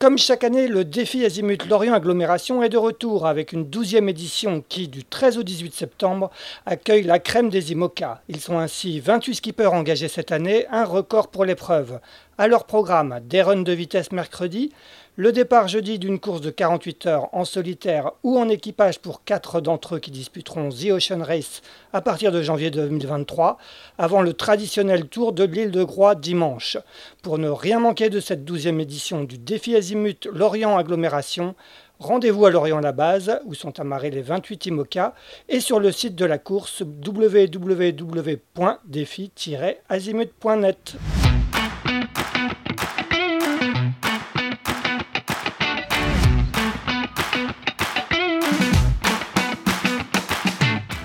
Comme chaque année, le défi Azimut Lorient Agglomération est de retour avec une douzième édition qui, du 13 au 18 septembre, accueille la crème des IMOCA. Ils sont ainsi 28 skippers engagés cette année, un record pour l'épreuve. À leur programme, des runs de vitesse mercredi, le départ jeudi d'une course de 48 heures en solitaire ou en équipage pour quatre d'entre eux qui disputeront The Ocean Race à partir de janvier 2023, avant le traditionnel tour de l'île de Groix dimanche. Pour ne rien manquer de cette douzième édition du défi Azimut Lorient Agglomération, Rendez-vous à Lorient-la-Base, où sont amarrés les 28 IMOCA, et sur le site de la course www.défi-azimut.net.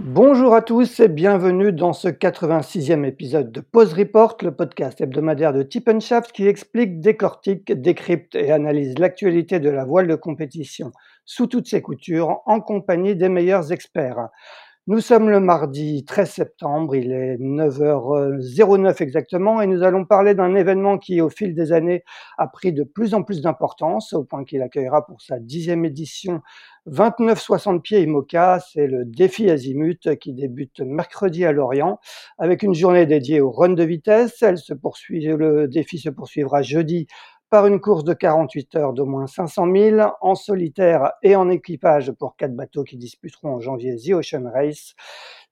Bonjour à tous et bienvenue dans ce 86e épisode de Pause Report, le podcast hebdomadaire de Tip Shaft qui explique, décortique, décrypte et analyse l'actualité de la voile de compétition sous toutes ses coutures en compagnie des meilleurs experts. Nous sommes le mardi 13 septembre, il est 9h09 exactement, et nous allons parler d'un événement qui, au fil des années, a pris de plus en plus d'importance, au point qu'il accueillera pour sa dixième édition 29-60 pieds IMOCA. C'est le défi Azimut qui débute mercredi à Lorient, avec une journée dédiée au run de vitesse. Elle se poursuit, le défi se poursuivra jeudi par une course de 48 heures d'au moins 500 000 en solitaire et en équipage pour quatre bateaux qui disputeront en janvier The Ocean Race.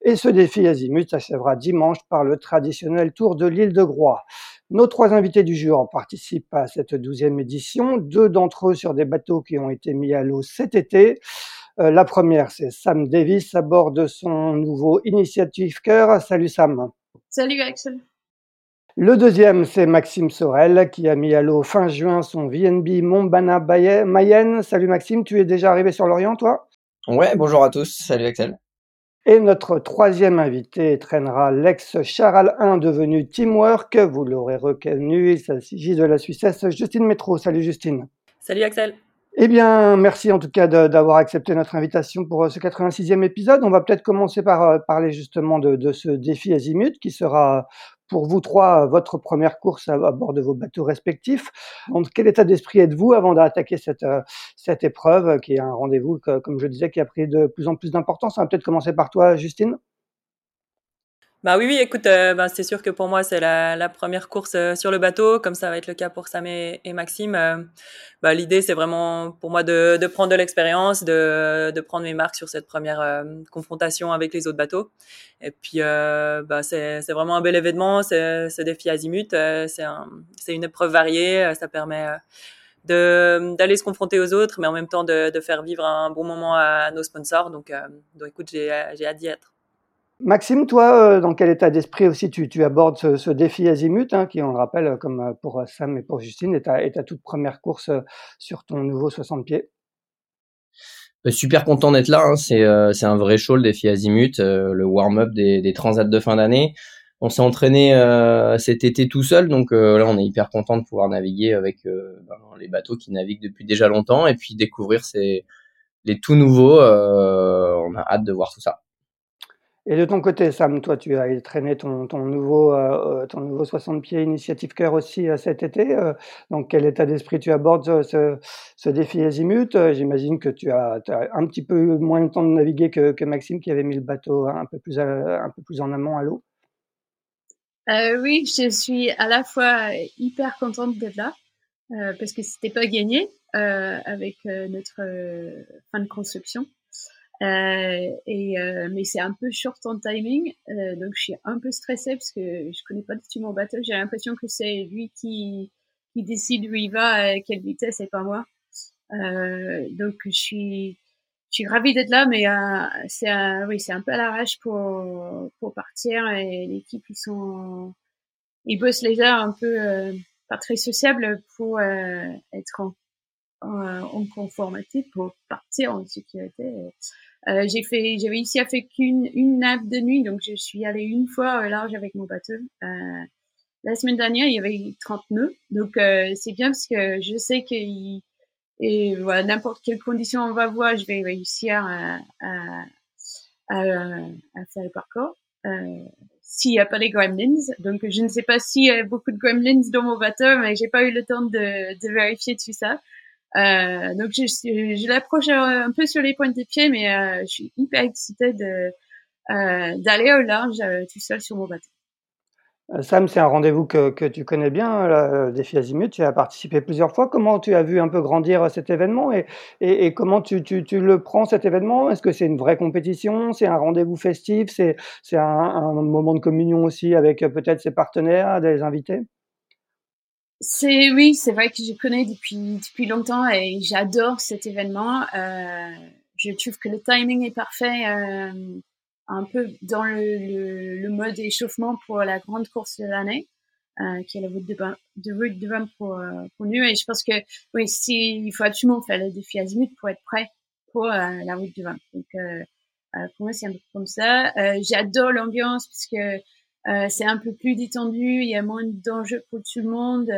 Et ce défi azimut s'achèvera dimanche par le traditionnel tour de l'île de Groix. Nos trois invités du jour participent à cette douzième édition, deux d'entre eux sur des bateaux qui ont été mis à l'eau cet été. Euh, la première, c'est Sam Davis à bord de son nouveau Initiative Cœur. Salut Sam. Salut Axel. Le deuxième, c'est Maxime Sorel, qui a mis à l'eau fin juin son VNB Montbana Mayenne. Salut Maxime, tu es déjà arrivé sur l'Orient, toi? Ouais, bonjour à tous. Salut Axel. Et notre troisième invité traînera l'ex Charal 1 devenu Teamwork. Vous l'aurez reconnu, il s'agit de la Suissesse Justine Métro. Salut Justine. Salut Axel. Eh bien, merci en tout cas d'avoir accepté notre invitation pour euh, ce 86e épisode. On va peut-être commencer par euh, parler justement de, de, ce défi Azimut qui sera pour vous trois votre première course à, bord de vos bateaux respectifs. Donc, quel état d'esprit êtes-vous avant d'attaquer cette, euh, cette épreuve qui est un rendez-vous, comme je disais, qui a pris de plus en plus d'importance? On va peut-être commencer par toi, Justine. Bah oui, oui, écoute, euh, bah, c'est sûr que pour moi, c'est la, la, première course euh, sur le bateau, comme ça va être le cas pour Sam et, Maxime. Euh, bah, L'idée, c'est vraiment pour moi de, de prendre de l'expérience, de, de, prendre mes marques sur cette première confrontation avec les autres bateaux. Et puis, bah, c'est vraiment un bel événement, c'est ce défi azimut, c'est un, une épreuve variée, ça permet d'aller se confronter aux autres, mais en même temps de, de, faire vivre un bon moment à, nos sponsors. Donc, donc écoute, j'ai hâte d'y être. Maxime, toi, euh, dans quel état d'esprit aussi tu, abordes ce, défi Azimut, hein, qui, on le rappelle, euh, comme euh, pour Sam et pour Justine, est ta, toute première course sur ton nouveau 60 pieds? Super content d'être là. Hein. C'est un vrai show le défi Azimut, le warm-up des, des transats de fin d'année. On s'est entraîné cet été tout seul, donc là on est hyper content de pouvoir naviguer avec ben, les bateaux qui naviguent depuis déjà longtemps et puis découvrir ces, les tout nouveaux. on a hâte de voir tout ça. Et de ton côté, Sam, toi, tu as traîné ton, nouveau, euh, ton nouveau 60 pieds Initiative Cœur aussi euh, cet été. Euh, donc, quel état d'esprit tu abordes ce, défi Azimut? J'imagine que tu as, un petit peu moins de temps de naviguer que, que, Maxime qui avait mis le bateau un peu plus, un peu plus en amont à l'eau. oui, je suis à la fois hyper contente d'être là parce que c'était pas gagné avec notre fin de construction. Euh, et, euh, mais c'est un peu short en timing, euh, donc je suis un peu stressée parce que je connais pas du tout mon bateau. J'ai l'impression que c'est lui qui, qui décide où il va, à quelle vitesse, et pas moi. Euh, donc je suis, je suis ravie d'être là, mais euh, c'est oui, c'est un peu à l'arrache pour pour partir et l'équipe ils sont, ils bossent les heures un peu pas très sociable pour être en, en, conformité, pour partir en sécurité. J'ai fait, j'ai réussi à faire qu'une une nappe de nuit, donc je suis allée une fois au large avec mon bateau. la semaine dernière, il y avait 30 nœuds, donc c'est bien parce que je sais qu'il et voilà, n'importe quelle condition on va voir, je vais réussir à, à, à, à faire le parcours. Euh, s'il n'y a pas les gremlins. Donc, je ne sais pas s'il y a beaucoup de gremlins dans mon bateau, mais j'ai pas eu le temps de, de vérifier tout ça. Euh, donc, je, l'approche un peu sur les points des pieds, mais euh, je suis hyper excitée euh, d'aller au large tout seul sur mon bateau. Sam, c'est un rendez-vous que, tu connais bien, le défi Azimut. Tu as participé plusieurs fois. Comment tu as vu un peu grandir cet événement et, comment tu, le prends cet événement? Est-ce que c'est une vraie compétition? C'est un rendez-vous festif? C'est un, moment de communion aussi avec peut-être ses partenaires, des invités? C'est oui, c'est vrai que je connais depuis depuis longtemps et j'adore cet événement. Euh, je trouve que le timing est parfait. Euh, un peu dans le, le, le, mode échauffement pour la grande course de l'année, euh, qui est la route de, de, route de Bain pour, euh, pour nous. Et je pense que oui, si, il faut absolument faire le défi Azimut pour être prêt pour euh, la route de Bain. Donc euh, pour moi, c'est un peu comme ça. J'adore l'ambiance puisque c'est un peu plus détendu, il y a moins d'enjeux pour tout le monde.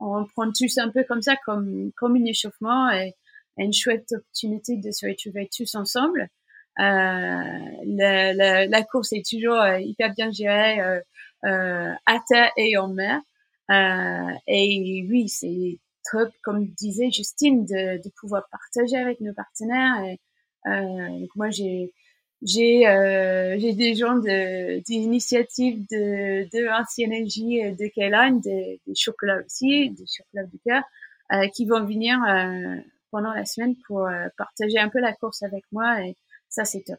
on prend tous un peu comme ça, comme, comme un échauffement et, une chouette opportunité de se retrouver tous ensemble. Euh, la, la, la, course est toujours euh, hyper bien gérée euh, à terre et en mer. et oui, c'est top, comme disait Justine, de, de, pouvoir partager avec nos partenaires. Et, donc moi, j'ai j'ai euh, j'ai des gens de d'initiatives de de Énergie de Kayline, des, des chocolats aussi, des chocolats du cœur, euh, qui vont venir euh, pendant la semaine pour partager un peu la course avec moi et ça, c'est top.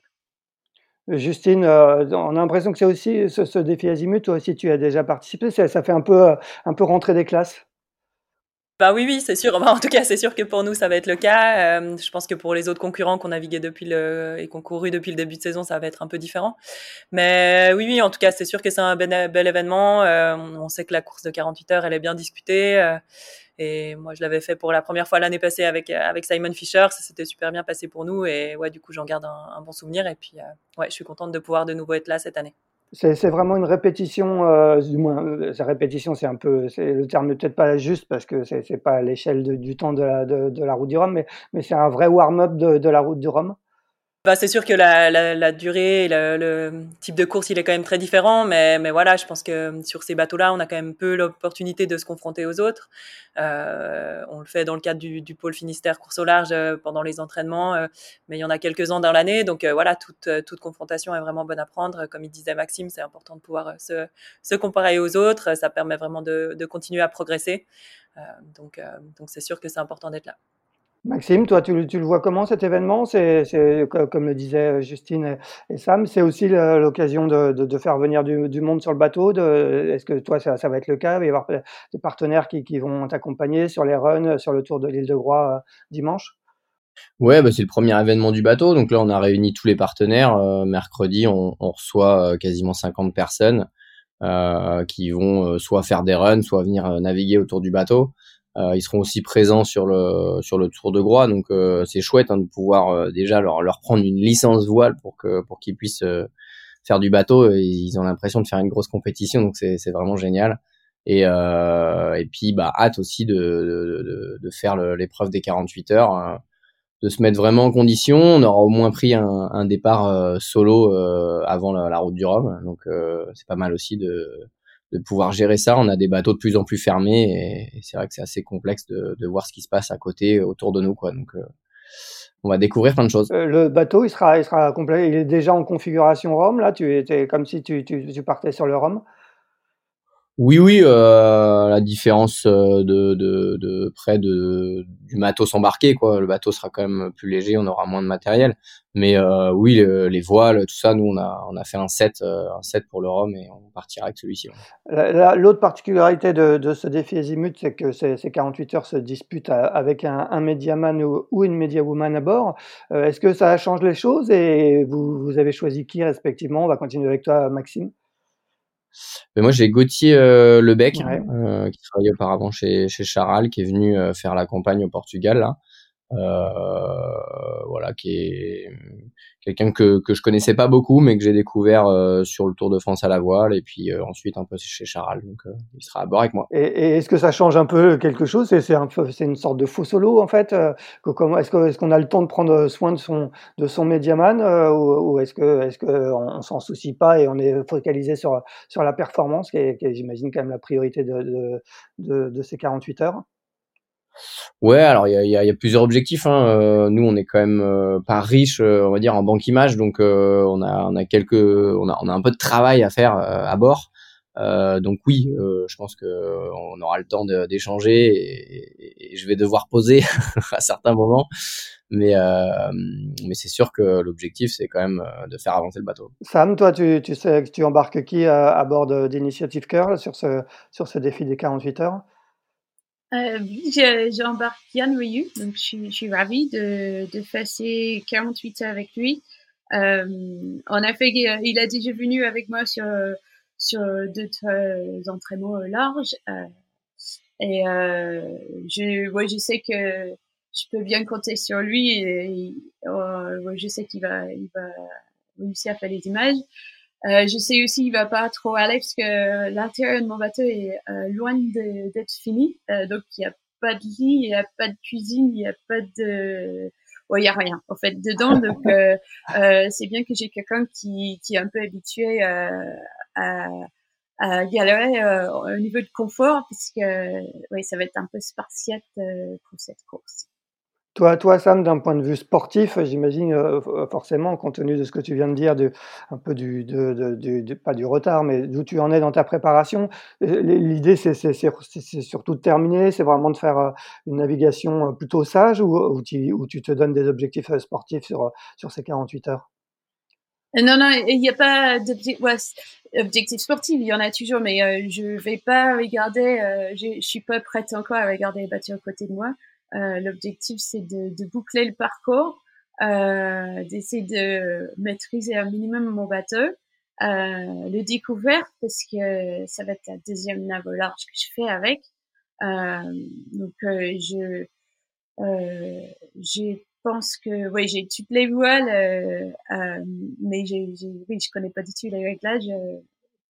Justine, euh, on a l'impression que c'est aussi ce, défi Azimut, toi aussi tu as déjà participé, ça, fait un peu, euh, un peu rentrer des classes bah oui, oui, c'est sûr. en tout cas, c'est sûr que pour nous, ça va être le cas. Euh, je pense que pour les autres concurrents qu'on naviguait depuis le et qu'on couru depuis le début de saison, ça va être un peu différent. Mais oui, oui, en tout cas, c'est sûr que c'est un bel, bel événement. Euh, on sait que la course de 48 heures, elle est bien discutée. Euh, et moi, je l'avais fait pour la première fois l'année passée avec avec Simon Fisher. Ça s'était super bien passé pour nous. Et ouais, du coup, j'en garde un, un, bon souvenir. Et puis, ouais, je suis contente de pouvoir de nouveau être là cette année. C'est vraiment une répétition, euh, du moins, euh, répétition, c'est un peu, c'est le terme n'est peut-être pas juste parce que c'est pas à l'échelle du temps de la, de, de la route du Rhum, mais, mais c'est un vrai warm-up de, de la route du Rhum. Bah, c'est sûr que la, la, la durée, le, le, type de course, il est quand même très différent, mais, mais voilà, je pense que sur ces bateaux-là, on a quand même peu l'opportunité de se confronter aux autres. Euh, on le fait dans le cadre du, du pôle Finistère course au large euh, pendant les entraînements, euh, mais il y en a quelques-uns dans l'année, donc euh, voilà, toute, toute confrontation est vraiment bonne à prendre. Comme il disait Maxime, c'est important de pouvoir se, se comparer aux autres, ça permet vraiment de, de continuer à progresser. donc, donc c'est sûr que c'est important d'être là. Maxime, toi, tu, le vois comment cet événement? C'est, comme le disaient Justine et Sam, c'est aussi l'occasion de, faire venir du, monde sur le bateau? Est-ce que toi, ça, va être le cas? Il va y avoir des partenaires qui, vont t'accompagner sur les runs, sur le tour de l'île de Groix euh, dimanche? Ouais, bah c'est le premier événement du bateau. Donc là, on a réuni tous les partenaires. Euh, mercredi, on, reçoit euh, quasiment 50 personnes euh, qui vont euh, soit faire des runs, soit venir naviguer autour du bateau. Euh, ils seront aussi présents sur le sur le Tour de Groix, donc euh, c'est chouette hein, de pouvoir euh, déjà leur leur prendre une licence voile pour que pour qu'ils puissent faire du bateau. Ils ont l'impression de faire une grosse compétition, donc c'est c'est vraiment génial. Et, et puis bah hâte aussi de de, de faire l'épreuve des 48 heures. De se mettre vraiment en condition. On aura au moins pris un, un départ solo avant la, la, route du Rhum, donc c'est pas mal aussi de, de pouvoir gérer ça. On a des bateaux de plus en plus fermés et, c'est vrai que c'est assez complexe de, de, voir ce qui se passe à côté, autour de nous, quoi. Donc, euh, on va découvrir plein de choses. Euh, le bateau, il sera, il sera complet. Il est déjà en configuration Rome. Là, tu étais comme si tu, tu, tu partais sur le Rome. Oui, oui, euh, la différence euh, de, de, de près de, du matos embarqué, quoi. Le bateau sera quand même plus léger, on aura moins de matériel. Mais euh, oui, les voiles, tout ça, nous, on a, on a fait un set, euh, un set pour le Rhum et on partira avec celui-ci. L'autre particularité de, de, ce défi Azimut, c'est que ces, ces, 48 heures se disputent avec un, un Mediaman ou, ou, une Mediawoman à bord. Euh, est-ce que ça change les choses et vous, vous avez choisi qui respectivement? On va continuer avec toi, Maxime. Mais moi, j'ai Gauthier Lebec, qui travaillait auparavant chez, chez Charal, qui est venu faire la campagne au Portugal. Là. Euh, voilà, qui est quelqu'un que, que je connaissais pas beaucoup, mais que j'ai découvert euh, sur le Tour de France à la voile, et puis euh, ensuite un peu chez Charal. Donc il sera à bord avec moi. Et, et est-ce que ça change un peu quelque chose? C'est c'est une sorte de faux solo en fait. est-ce qu'on est qu'on a le temps de prendre soin de son de son médiaman ou, ou est-ce que est-ce que on, s'en soucie pas et on est focalisé sur sur la performance, qui est, est j'imagine quand même la priorité de de, de, de ces 48 heures? Ouais, alors il y a, plusieurs objectifs. Hein. Euh, nous, on est quand même euh, pas riche, euh, on va dire en banque image, donc on a on a quelques on a on a un peu de travail à faire à bord. donc oui, je pense que on aura le temps d'échanger et, je vais devoir poser à certains moments, mais mais c'est sûr que l'objectif c'est quand même de faire avancer le bateau. Sam, toi, tu, tu sais que tu embarques qui à, à bord d'Initiative Curl sur ce sur ce défi des 48 heures? Euh, j'embarque Yann Ryu, donc je suis, ravie de, de passer 48 heures avec lui. Euh, en effet, il a déjà venu avec moi sur, sur d'autres entraînements larges. Euh, et euh, je, ouais, je sais que je peux bien compter sur lui. Et, ouais, je sais qu'il va, il va réussir à faire les images. Euh, je sais aussi qu'il va pas trop aller parce que l'intérieur de mon bateau est euh, loin d'être fini. Euh, donc il n'y a pas de lit, il n'y a pas de cuisine, il n'y a pas de... Ouais, il n'y a rien en fait dedans. Donc euh, euh, c'est bien que j'ai quelqu'un qui, qui est un peu habitué à, à galérer au niveau de confort puisque ouais, ça va être un peu spartiate pour cette course. Toi, toi, Sam, d'un point de vue sportif, j'imagine euh, euh, forcément, compte tenu de ce que tu viens de dire, de, un peu du, de, de, pas du retard, mais d'où tu en es dans ta préparation. Euh, l'idée, c'est surtout de terminer, c'est vraiment de faire une navigation plutôt sage ou, ou, tu, tu te donnes des objectifs sportifs sur, sur ces 48 heures? Non, non, il n'y a pas d'objectif sportif, il y en a toujours, mais je je vais pas regarder, je, je suis pas prête encore à regarder les bateaux à côté de moi. Euh, l'objectif, c'est de, de, boucler le parcours, euh, d'essayer de maîtriser un minimum mon bateau, euh, le découvert parce que ça va être la deuxième nave au large que je fais avec. Euh, donc euh, je je pense que oui j'ai toutes les voiles, mais j'ai oui je connais pas du tout les réglages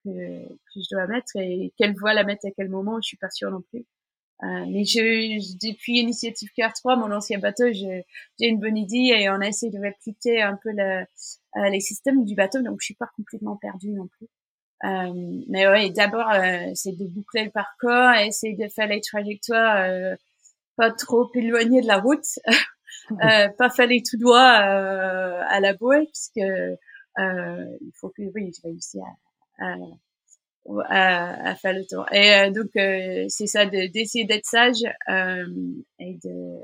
que, que je dois mettre et quelle voile à mettre à quel moment, je suis pas sûre non plus. Euh, mais je, depuis Initiative Car 3, mon ancien bateau, j'ai une bonne idée et on a essayé de répliquer un peu le, euh, les systèmes du bateau, donc je suis pas complètement perdue non plus. Euh, mais ouais, d'abord, euh, c'est de boucler le parcours, essayer de faire les trajectoires euh, pas trop éloignées de la route, pas faire les tout droits à la bouée, puisque il faut que oui, je réussisse à, à à, faire le tour. Et euh, donc, euh, c'est ça, d'essayer d'être sage euh, et de,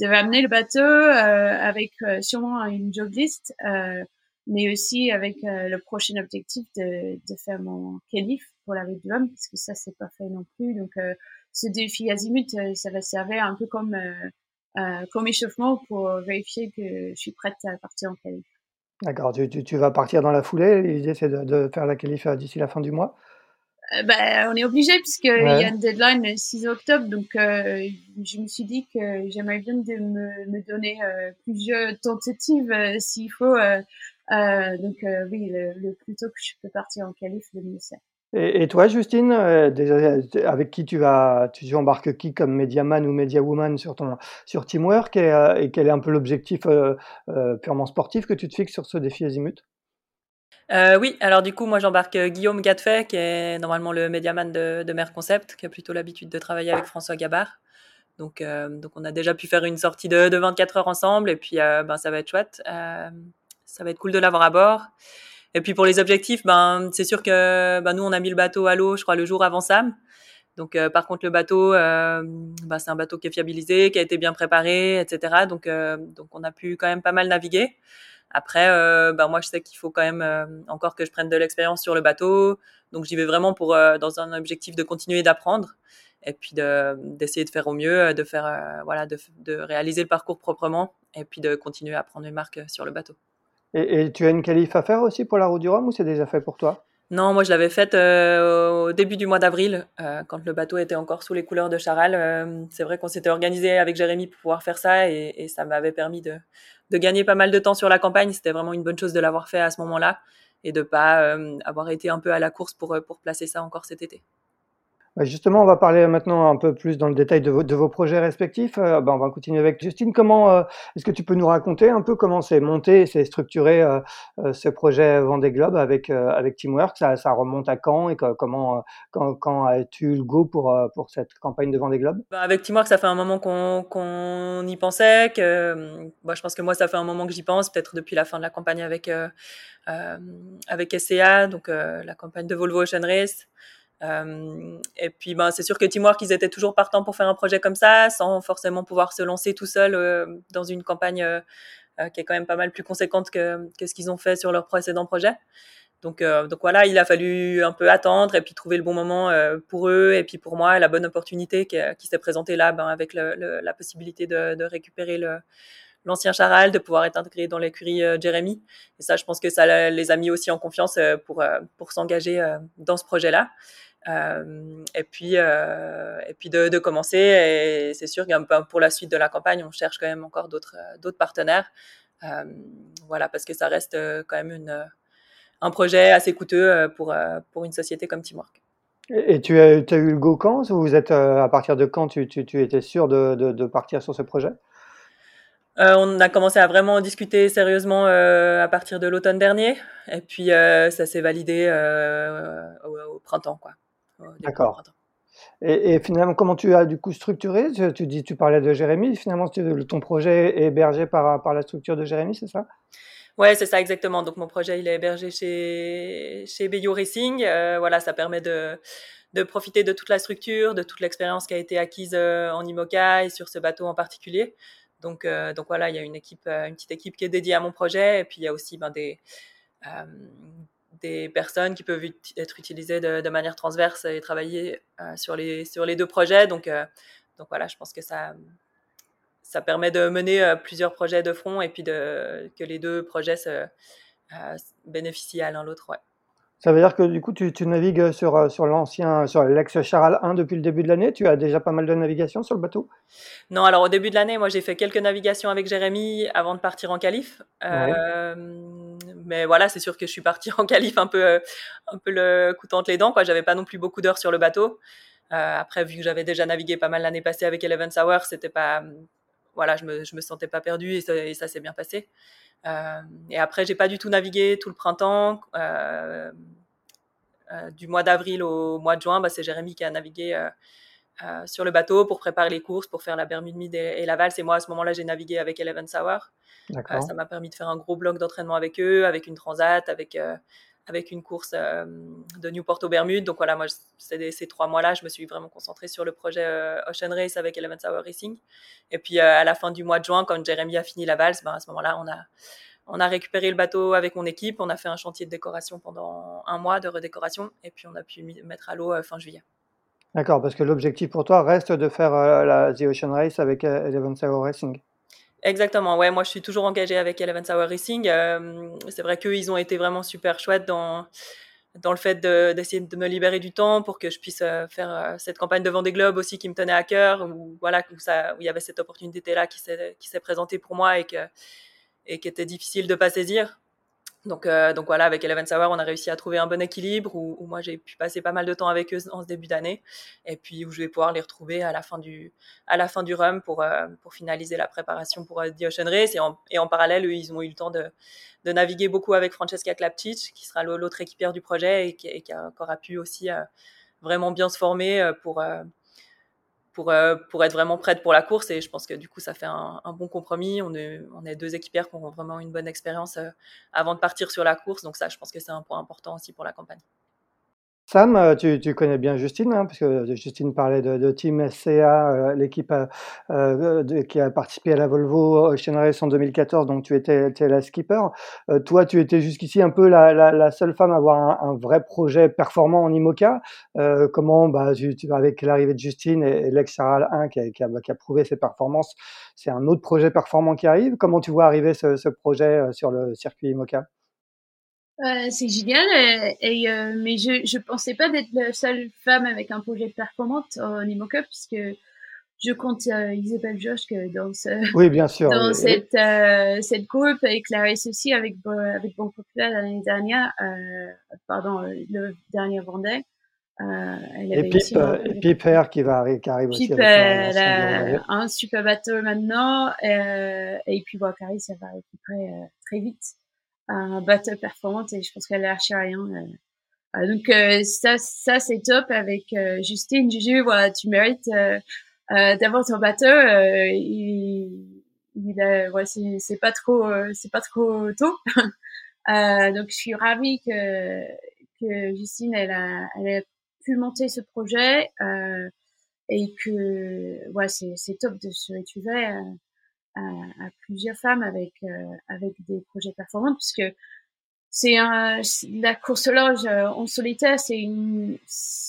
de ramener le bateau avec sûrement une job list, mais aussi avec le prochain objectif de, de faire mon qualif pour la rive du Homme, parce que ça, c'est pas fait non plus. Donc, ce défi azimut, ça va servir un peu comme, comme échauffement pour vérifier que je suis prête à partir en qualif. D'accord, tu, tu, tu, vas partir dans la foulée. L'idée, c'est de, de, faire la qualif d'ici la fin du mois. Euh, bah, on est obligé puisqu'il ouais. y a une deadline le 6 octobre. Donc, euh, je me suis dit que j'aimerais bien de me, me donner euh, plusieurs tentatives euh, s'il faut. Euh, donc, oui, le, le, plus tôt que je peux partir en qualif, le mieux c'est. Et, et, toi, Justine, avec qui tu vas, tu embarques qui comme Mediaman ou Mediawoman sur ton sur Teamwork et, et quel est un peu l'objectif purement sportif que tu te fixes sur ce défi Azimut? Euh, oui, alors du coup, moi j'embarque euh, Guillaume Gadefet, qui est normalement le médiaman de, de Mer Concept, qui a plutôt l'habitude de travailler avec François Gabard. Donc, euh, donc on a déjà pu faire une sortie de, de 24 heures ensemble, et puis euh, ben, ça va être chouette. Euh, ça va être cool de l'avoir à bord. Et puis pour les objectifs, ben, c'est sûr que ben, nous, on a mis le bateau à l'eau, je crois, le jour avant Sam. Donc, par contre, le bateau, ben, c'est un bateau qui est fiabilisé, qui a été bien préparé, etc. Donc, donc, on a pu quand même pas mal naviguer. Après, euh, ben moi, je sais qu'il faut quand même euh, encore que je prenne de l'expérience sur le bateau. Donc, j'y vais vraiment pour euh, dans un objectif de continuer d'apprendre et puis d'essayer de, faire au mieux, de faire euh, voilà, de, de, réaliser le parcours proprement et puis de continuer à prendre mes marques sur le bateau. Et, et tu as une qualif à faire aussi pour la route du Rhum ou c'est déjà fait pour toi? Non, moi je l'avais faite au début du mois d'avril, quand le bateau était encore sous les couleurs de Charal. c'est vrai qu'on s'était organisé avec Jérémy pour pouvoir faire ça et, et ça m'avait permis de, de, gagner pas mal de temps sur la campagne. C'était vraiment une bonne chose de l'avoir fait à ce moment-là et de pas avoir été un peu à la course pour, pour placer ça encore cet été. Bah, justement, on va parler maintenant un peu plus dans le détail de, vos, projets respectifs. Euh, bah, on va continuer avec Justine. Comment euh, est-ce que tu peux nous raconter un peu comment c'est monté, c'est structuré euh, ce projet Vendée Globe avec avec Teamwork? Ça, ça, remonte à quand et comment quand, quand as-tu le go pour pour cette campagne de Vendée Globe? Bah, Avec Teamwork, ça fait un moment qu'on y pensait. Que je pense que moi, ça fait un moment que j'y pense, peut-être depuis la fin de la campagne avec avec SCA, donc la campagne de Volvo Ocean Race. Euh, et puis, ben, c'est sûr que Teamwork, ils étaient toujours partants pour faire un projet comme ça, sans forcément pouvoir se lancer tout seul euh, dans une campagne euh, qui est quand même pas mal plus conséquente que, ce qu'ils ont fait sur leur précédent projet. Donc, donc voilà, il a fallu un peu attendre et puis trouver le bon moment pour eux et puis pour moi la bonne opportunité qui, s'est présentée là, ben, avec la possibilité de, récupérer l'ancien Charal, de pouvoir être intégré dans l'écurie Jérémy. Et ça, je pense que ça les a mis aussi en confiance pour, pour s'engager dans ce projet-là. Euh, et puis, euh, et puis de, de commencer. Et c'est sûr que pour la suite de la campagne, on cherche quand même encore d'autres euh, d'autres partenaires. voilà, parce que ça reste quand même une, un projet assez coûteux pour, pour une société comme Teamwork. Et tu as, tu as eu le go quand? Vous êtes à partir de quand tu, tu, tu étais sûr de, de, de, partir sur ce projet? Euh, on a commencé à vraiment discuter sérieusement euh, à partir de l'automne dernier, et puis ça s'est validé au, au, printemps, quoi. D'accord. Et, et, finalement, comment tu as du coup structuré? Tu, dis, tu parlais de Jérémy. Finalement, ton projet est hébergé par, par la structure de Jérémy, c'est ça? Ouais, c'est ça exactement. Donc mon projet, il est hébergé chez chez Bayo Racing. Euh, voilà, ça permet de de profiter de toute la structure, de toute l'expérience qui a été acquise euh, en IMOCA et sur ce bateau en particulier. Donc euh, donc voilà, il y a une équipe, une petite équipe qui est dédiée à mon projet, et puis il y a aussi ben, des des personnes qui peuvent être utilisées de, manière transverse et travailler euh, sur, les, sur les deux projets. Donc, euh, donc voilà, je pense que ça, ça permet de mener euh, plusieurs projets de front et puis de, que les deux projets se, bénéficient à l'un l'autre. Ça veut dire que du coup, tu, tu navigues sur, sur l'ancien, sur l'ex-Charal 1 depuis le début de l'année. Tu as déjà pas mal de navigations sur le bateau? Non, alors au début de l'année, moi j'ai fait quelques navigations avec Jérémy avant de partir en qualif. mais voilà, c'est sûr que je suis partie en qualif un peu, un peu le couteau entre les dents. Quoi. J'avais pas non plus beaucoup d'heures sur le bateau. Euh, après, vu que j'avais déjà navigué pas mal l'année passée avec Eleven Hour, c'était pas, voilà, je me, je me sentais pas perdue et ça, et ça s'est bien passé. Euh, et après, j'ai pas du tout navigué tout le printemps. Euh, euh, du mois d'avril au mois de juin, bah, c'est Jérémy qui a navigué sur le bateau pour préparer les courses, pour faire la Bermude Mid et, la valse. Et moi, à ce moment-là, j'ai navigué avec Eleven Sour. ça m'a permis de faire un gros bloc d'entraînement avec eux, avec une transat, avec avec une course euh, de Newport aux Bermudes. Donc voilà, moi, ces, trois mois-là, je me suis vraiment concentrée sur le projet euh, Ocean Race avec Eleven Hour Racing. Et puis euh, à la fin du mois de juin, quand Jérémy a fini la valse, ben, à ce moment-là, on a, on a récupéré le bateau avec mon équipe. On a fait un chantier de décoration pendant un mois de redécoration. Et puis on a pu mettre à l'eau fin juillet. D'accord, parce que l'objectif pour toi reste de faire la The Ocean Race avec Eleven Hour Racing. Exactement, ouais, moi je suis toujours engagée avec Eleven Hour Racing. Euh, c'est vrai qu'eux, ils ont été vraiment super chouettes dans, dans le fait d'essayer de, me libérer du temps pour que je puisse euh, faire euh, cette campagne de Vendée Globe aussi qui me tenait à cœur, où, voilà, où, ça, où il y avait cette opportunité-là qui s'est présentée pour moi et, que, et qui était difficile de pas saisir. Donc, euh, donc voilà, avec Eleven Hour, on a réussi à trouver un bon équilibre où, où moi j'ai pu passer pas mal de temps avec eux en ce début d'année et puis où je vais pouvoir les retrouver à la fin du, à la fin du run pour, euh, pour finaliser la préparation pour euh, The Ocean Race. Et en, et en parallèle, eux, ils ont eu le temps de, de naviguer beaucoup avec Francesca Klapcic, qui sera l'autre équipière du projet et qui, et qui a encore a pu aussi euh, vraiment bien se former pour pour, euh, pour être vraiment prête pour la course. Et je pense que du coup, ça fait un, bon compromis. On est, on est deux équipières qui ont vraiment une bonne expérience euh, avant de partir sur la course. Donc ça, je pense que c'est un point important aussi pour la campagne. Sam, euh, tu, tu, connais bien Justine, hein, parce que Justine parlait de, de Team SCA, euh, l'équipe euh, qui a participé à la Volvo Ocean Race en 2014, donc tu étais, étais la skipper. Euh, toi, tu étais jusqu'ici un peu la, la, la, seule femme à avoir un, un vrai projet performant en IMOCA. Euh, comment, bah, tu, avec l'arrivée de Justine et, l'ex Saral 1 qui a, qui, a, qui a, prouvé ses performances, c'est un autre projet performant qui arrive. Comment tu vois arriver ce, ce projet sur le circuit IMOCA? C'est génial, et, mais je je pensais pas d'être la seule femme avec un projet performante au Nimo Cup, puisque je compte Isabelle Josh dans ce, oui, bien sûr, dans cette euh, cette groupe et Clarisse aussi avec avec Bon Populaire l'année dernière, euh, pardon le dernier Vendée. Euh, elle et Pip, euh, Piper qui va qui arrive aussi. Pip, elle a un super bateau maintenant euh, et puis bon, Clarisse elle va récupérer euh, très vite un bateau performant et je pense qu'elle lâche rien. donc ça ça c'est top avec Justine. Juju, voilà, tu mérites euh, d'avoir ton euh, il, il a, ouais, c'est pas trop, euh, c'est pas trop tôt. donc je suis ravie que que Justine elle a, elle a pu monter ce projet et que ouais c'est c'est top de se retrouver à, à, plusieurs femmes avec avec des projets performants puisque c'est un la course au large en solitaire c'est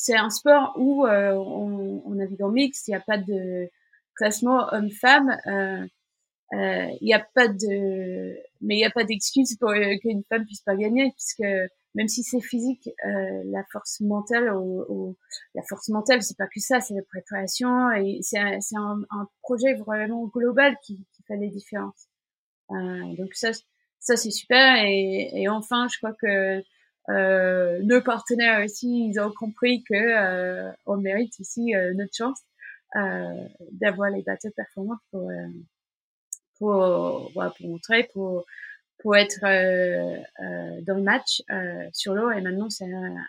c'est un sport où euh, on, on, navigue en mix il n'y a pas de classement homme-femme euh, euh, il n'y a pas de mais il n'y a pas d'excuse pour qu'une femme puisse pas gagner puisque même si c'est physique la force mentale ou, la force mentale c'est pas que ça c'est la préparation et c'est un, un, projet vraiment global qui, qui fait les différences. Donc ça ça c'est super et, et, enfin je crois que euh, nos partenaires aussi ils ont compris que euh, on mérite aussi euh, notre chance euh, d'avoir les bateaux performants pour euh, pour pour montrer pour pour être dans le match sur l'eau et maintenant c'est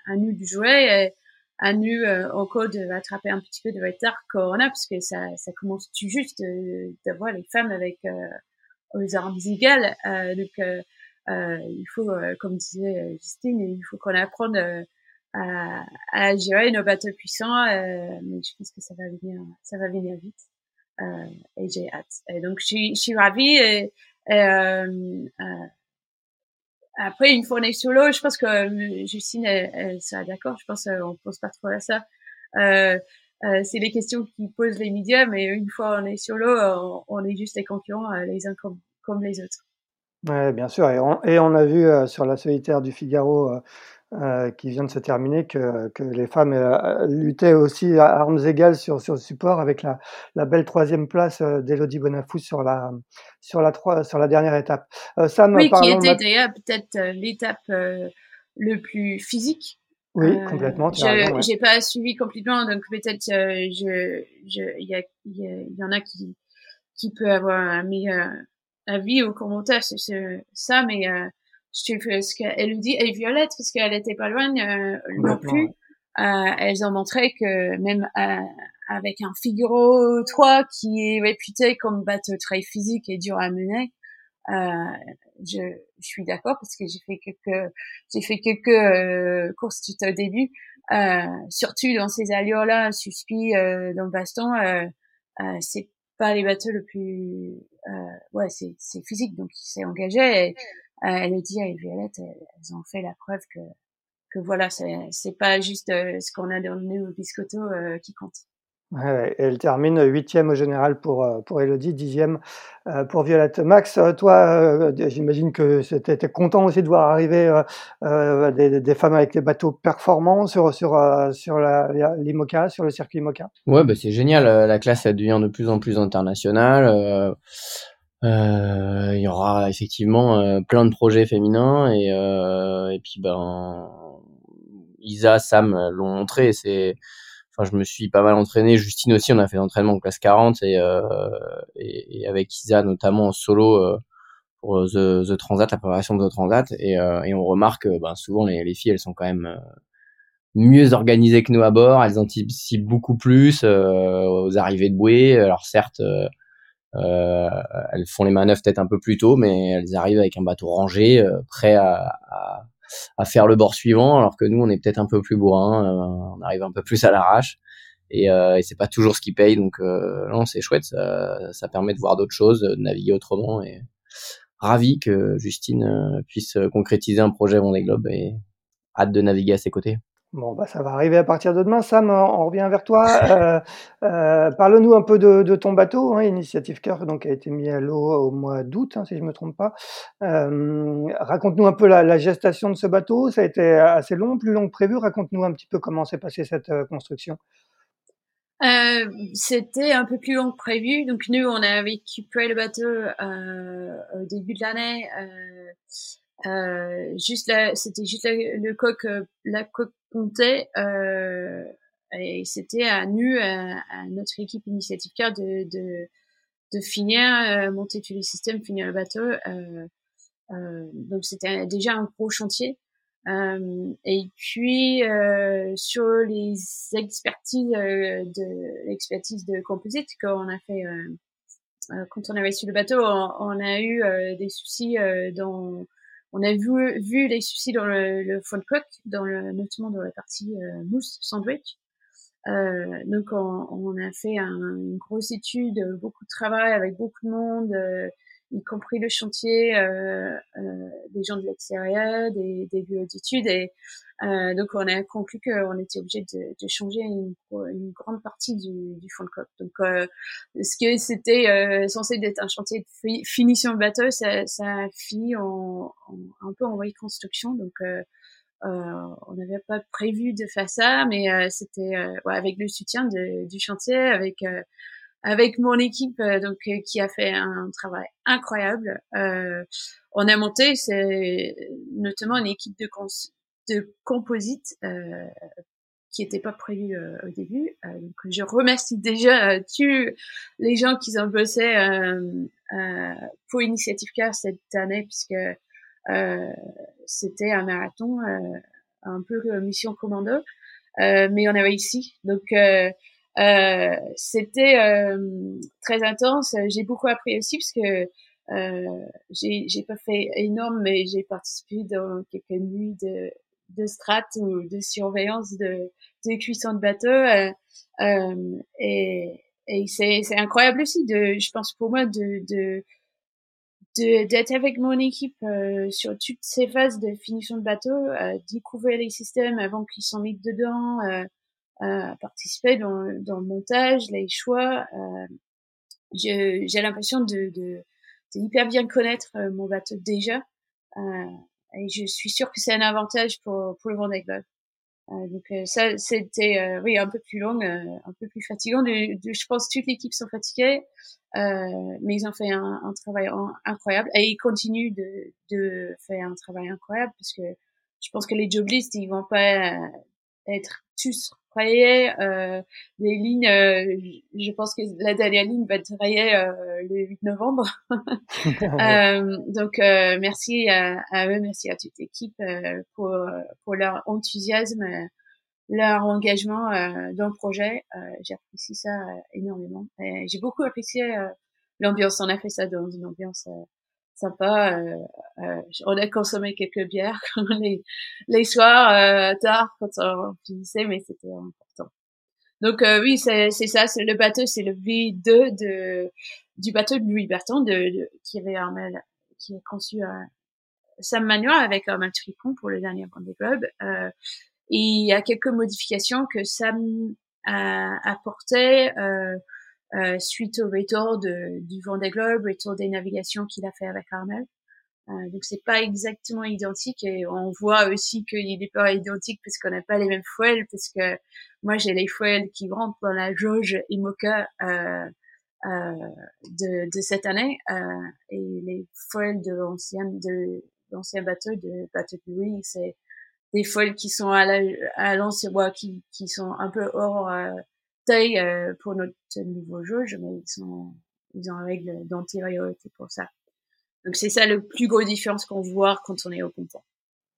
à, nous de jouer et à nous encore de attraper un petit peu de retard Corona parce que ça ça commence tout juste d'avoir les femmes avec aux armes égales. Euh, donc, euh, euh, il faut, comme disait Justine, il faut qu'on apprenne à, à, gérer nos bateaux puissants. mais je pense que ça va venir, ça va venir vite. Et j'ai hâte. Donc, je suis, je suis ravie. Et, après, une fois on est solo, je pense que Justine, elle, sera d'accord. Je pense qu'on pense pas trop à ça. Euh, euh, c'est les questions qui posent les médias, mais une fois on est sur l'eau, on, on, est juste des concurrents euh, les uns comme, les autres. Ouais, bien sûr. Et on, a vu euh, sur la solitaire du Figaro euh, qui vient de se terminer que, que les femmes luttaient aussi à armes égales sur, sur le support avec la, la belle troisième place d'Elodie Bonafou sur la, sur, la sur la dernière étape. Sam, oui, qui était d'ailleurs peut-être l'étape le plus physique oui, euh, complètement. Je j'ai pas suivi complètement, donc peut-être euh, je, je, il y, a, il y, en a qui qui peut avoir un meilleur avis ou commentaire sur ça, mais euh, ce qu'elle dit et Violette parce qu'elle était pas loin euh, non plus. Euh, elles ont montré que même avec un Figaro 3 qui est réputé comme bateau très physique et dur à mener, euh, je, je, suis d'accord parce que j'ai fait quelques j'ai fait quelques euh, courses tout au début. Euh, surtout dans ces allures là suspi euh, dans le baston euh, euh, c'est pas les bateaux le plus ouais c'est c'est physique donc il s'est engagé et elle dit et Violette elles, ont fait la preuve que que voilà c'est c'est pas juste ce qu'on a dans le biscotto qui compte Ouais, elle termine huitième au général pour, euh, pour Elodie, dixième euh, pour Violette. Max, euh, toi, j'imagine que tu étais content aussi de voir arriver des, des, femmes avec les bateaux performants sur, sur, sur l'IMOCA, sur le circuit IMOCA? Ouais, bah c'est génial. La classe, elle devient de plus en plus internationale. Il y aura effectivement plein de projets féminins et, et puis ben Isa, Sam l'ont montré. C'est je me suis pas mal entraîné. Justine aussi, on a fait l'entraînement en classe 40 et, euh, et, et, avec Isa notamment en solo euh, pour The, The, Transat, la préparation de The Transat. Et, euh, et on remarque, ben, souvent les, les, filles, elles sont quand même euh, mieux organisées que nous à bord. Elles anticipent beaucoup plus euh, aux arrivées de bouée. Alors certes, elles font les manœuvres peut-être un peu plus tôt, mais elles arrivent avec un bateau rangé, prêt à, à à faire le bord suivant, alors que nous on est peut-être un peu plus bourrin, euh, on arrive un peu plus à l'arrache et, euh, et c'est pas toujours ce qui paye. Donc euh, non, c'est chouette, ça, ça, permet de voir d'autres choses, de naviguer autrement et ravi que Justine puisse concrétiser un projet Vendée Globe et hâte de naviguer à ses côtés. Bon, bah, ça va arriver à partir de demain. Sam, on revient vers toi. Euh, euh, parle-nous un peu de, ton bateau, hein, Initiative Cœur, donc a été mis à l'eau au mois d'août, hein, si je me trompe pas. Euh, raconte-nous un peu la, gestation de ce bateau. Ça a été assez long, plus long que prévu. Raconte-nous un petit peu comment s'est passée cette construction. C'était un peu plus long que prévu. Donc nous, on avait récupéré le bateau au début de l'année. Euh, juste là, c'était juste le coq, euh, la coque pontait, euh, et c'était à nous, à, notre équipe Initiative Car de, de, de finir, euh, monter tous les systèmes, finir le bateau. Euh, euh, donc c'était déjà un gros chantier. et puis sur les expertises de l'expertise de composite qu'on a fait quand on avait su le bateau, on, on a eu des soucis dans on a vu, vu les soucis dans le, le coq, dans le, notamment dans la partie euh, mousse sandwich. Euh, donc on, on, a fait un, une grosse étude, beaucoup de travail avec beaucoup de monde, euh, y compris le chantier, euh, euh, des gens de l'extérieur, des, des bureaux d'études. Et euh, donc on a conclu qu'on était obligé de, de changer une, une, grande partie du, du fond de coque. Donc ce que c'était censé être un chantier de finition de bateau, ça, ça a fini en, un peu en reconstruction. Donc euh, on n'avait pas prévu de faire ça, mais euh, c'était ouais, avec le soutien de, du chantier, avec avec mon équipe euh, donc euh, qui a fait un travail incroyable. Euh, on a monté c'est notamment une équipe de, de composite euh, qui n'était pas prévue au début. donc je remercie déjà tous les gens qui ont bossé pour Initiative Car cette année puisque c'était un marathon un peu mission commando, mais on avait ici donc euh, c'était euh, très intense. J'ai beaucoup appris aussi parce que euh, j'ai pas fait énorme, mais j'ai participé dans quelques nuits de, de strat ou de surveillance de, de cuisson de bateau. Euh, euh, et et c'est incroyable aussi, de, je pense pour moi, de, de d'être avec mon équipe euh, sur toutes ces phases de finition de bateau, euh, découvrir les systèmes avant qu'ils s'en mettent dedans, euh, euh, participer dans, dans le montage, les choix. Euh, j'ai l'impression de, de, de, hyper bien connaître euh, mon bateau déjà. Euh, et je suis sûre que c'est un avantage pour, pour le Vendée. Euh, donc ça, c'était oui un peu plus long, un peu plus fatigant. De, je pense toute l'équipe sont fatiguées, mais ils ont fait un, un travail incroyable et ils continuent de, de faire un travail incroyable parce que je pense que les joblistes ils vont pas être tous euh, les lignes. Euh, je pense que la dernière ligne va être travaillée euh, le 8 novembre. donc merci à, à, eux, merci à toute l'équipe pour pour leur enthousiasme, leur engagement dans le projet. J'apprécie ça énormément. J'ai beaucoup apprécié l'ambiance. On a fait ça dans une ambiance sympa. Euh, euh, on a consommé quelques bières les, les soirs euh, tard quand on finissait, mais c'était important. Donc euh, oui, c'est ça, c'est le bateau, c'est le V2 de du bateau de Louis Berton de, qui avait qui est conçu à Sam Manuel avec un Tricon pour le dernier Vendée Globe. Euh, il y a quelques modifications que Sam a apportées. Euh, euh, suite au retour de, du Vendée Globe, retour des navigations qu'il a fait avec Armel. Euh, donc c'est pas exactement identique et on voit aussi qu'il n'est pas identique parce qu'on n'a pas les mêmes foils parce que moi j'ai les foils qui rentrent dans la jauge IMOCA euh, euh, de, de cette année euh, et les foils de l'ancien de l'ancien bateau de bateau de Louis c'est des foils qui sont à l'ancien qui qui sont un peu hors euh, pour notre nouveau jauge, mais ils sont ils ont une règle d'antériorité pour ça. Donc c'est ça le plus gros différence qu'on voit quand on est au compteur.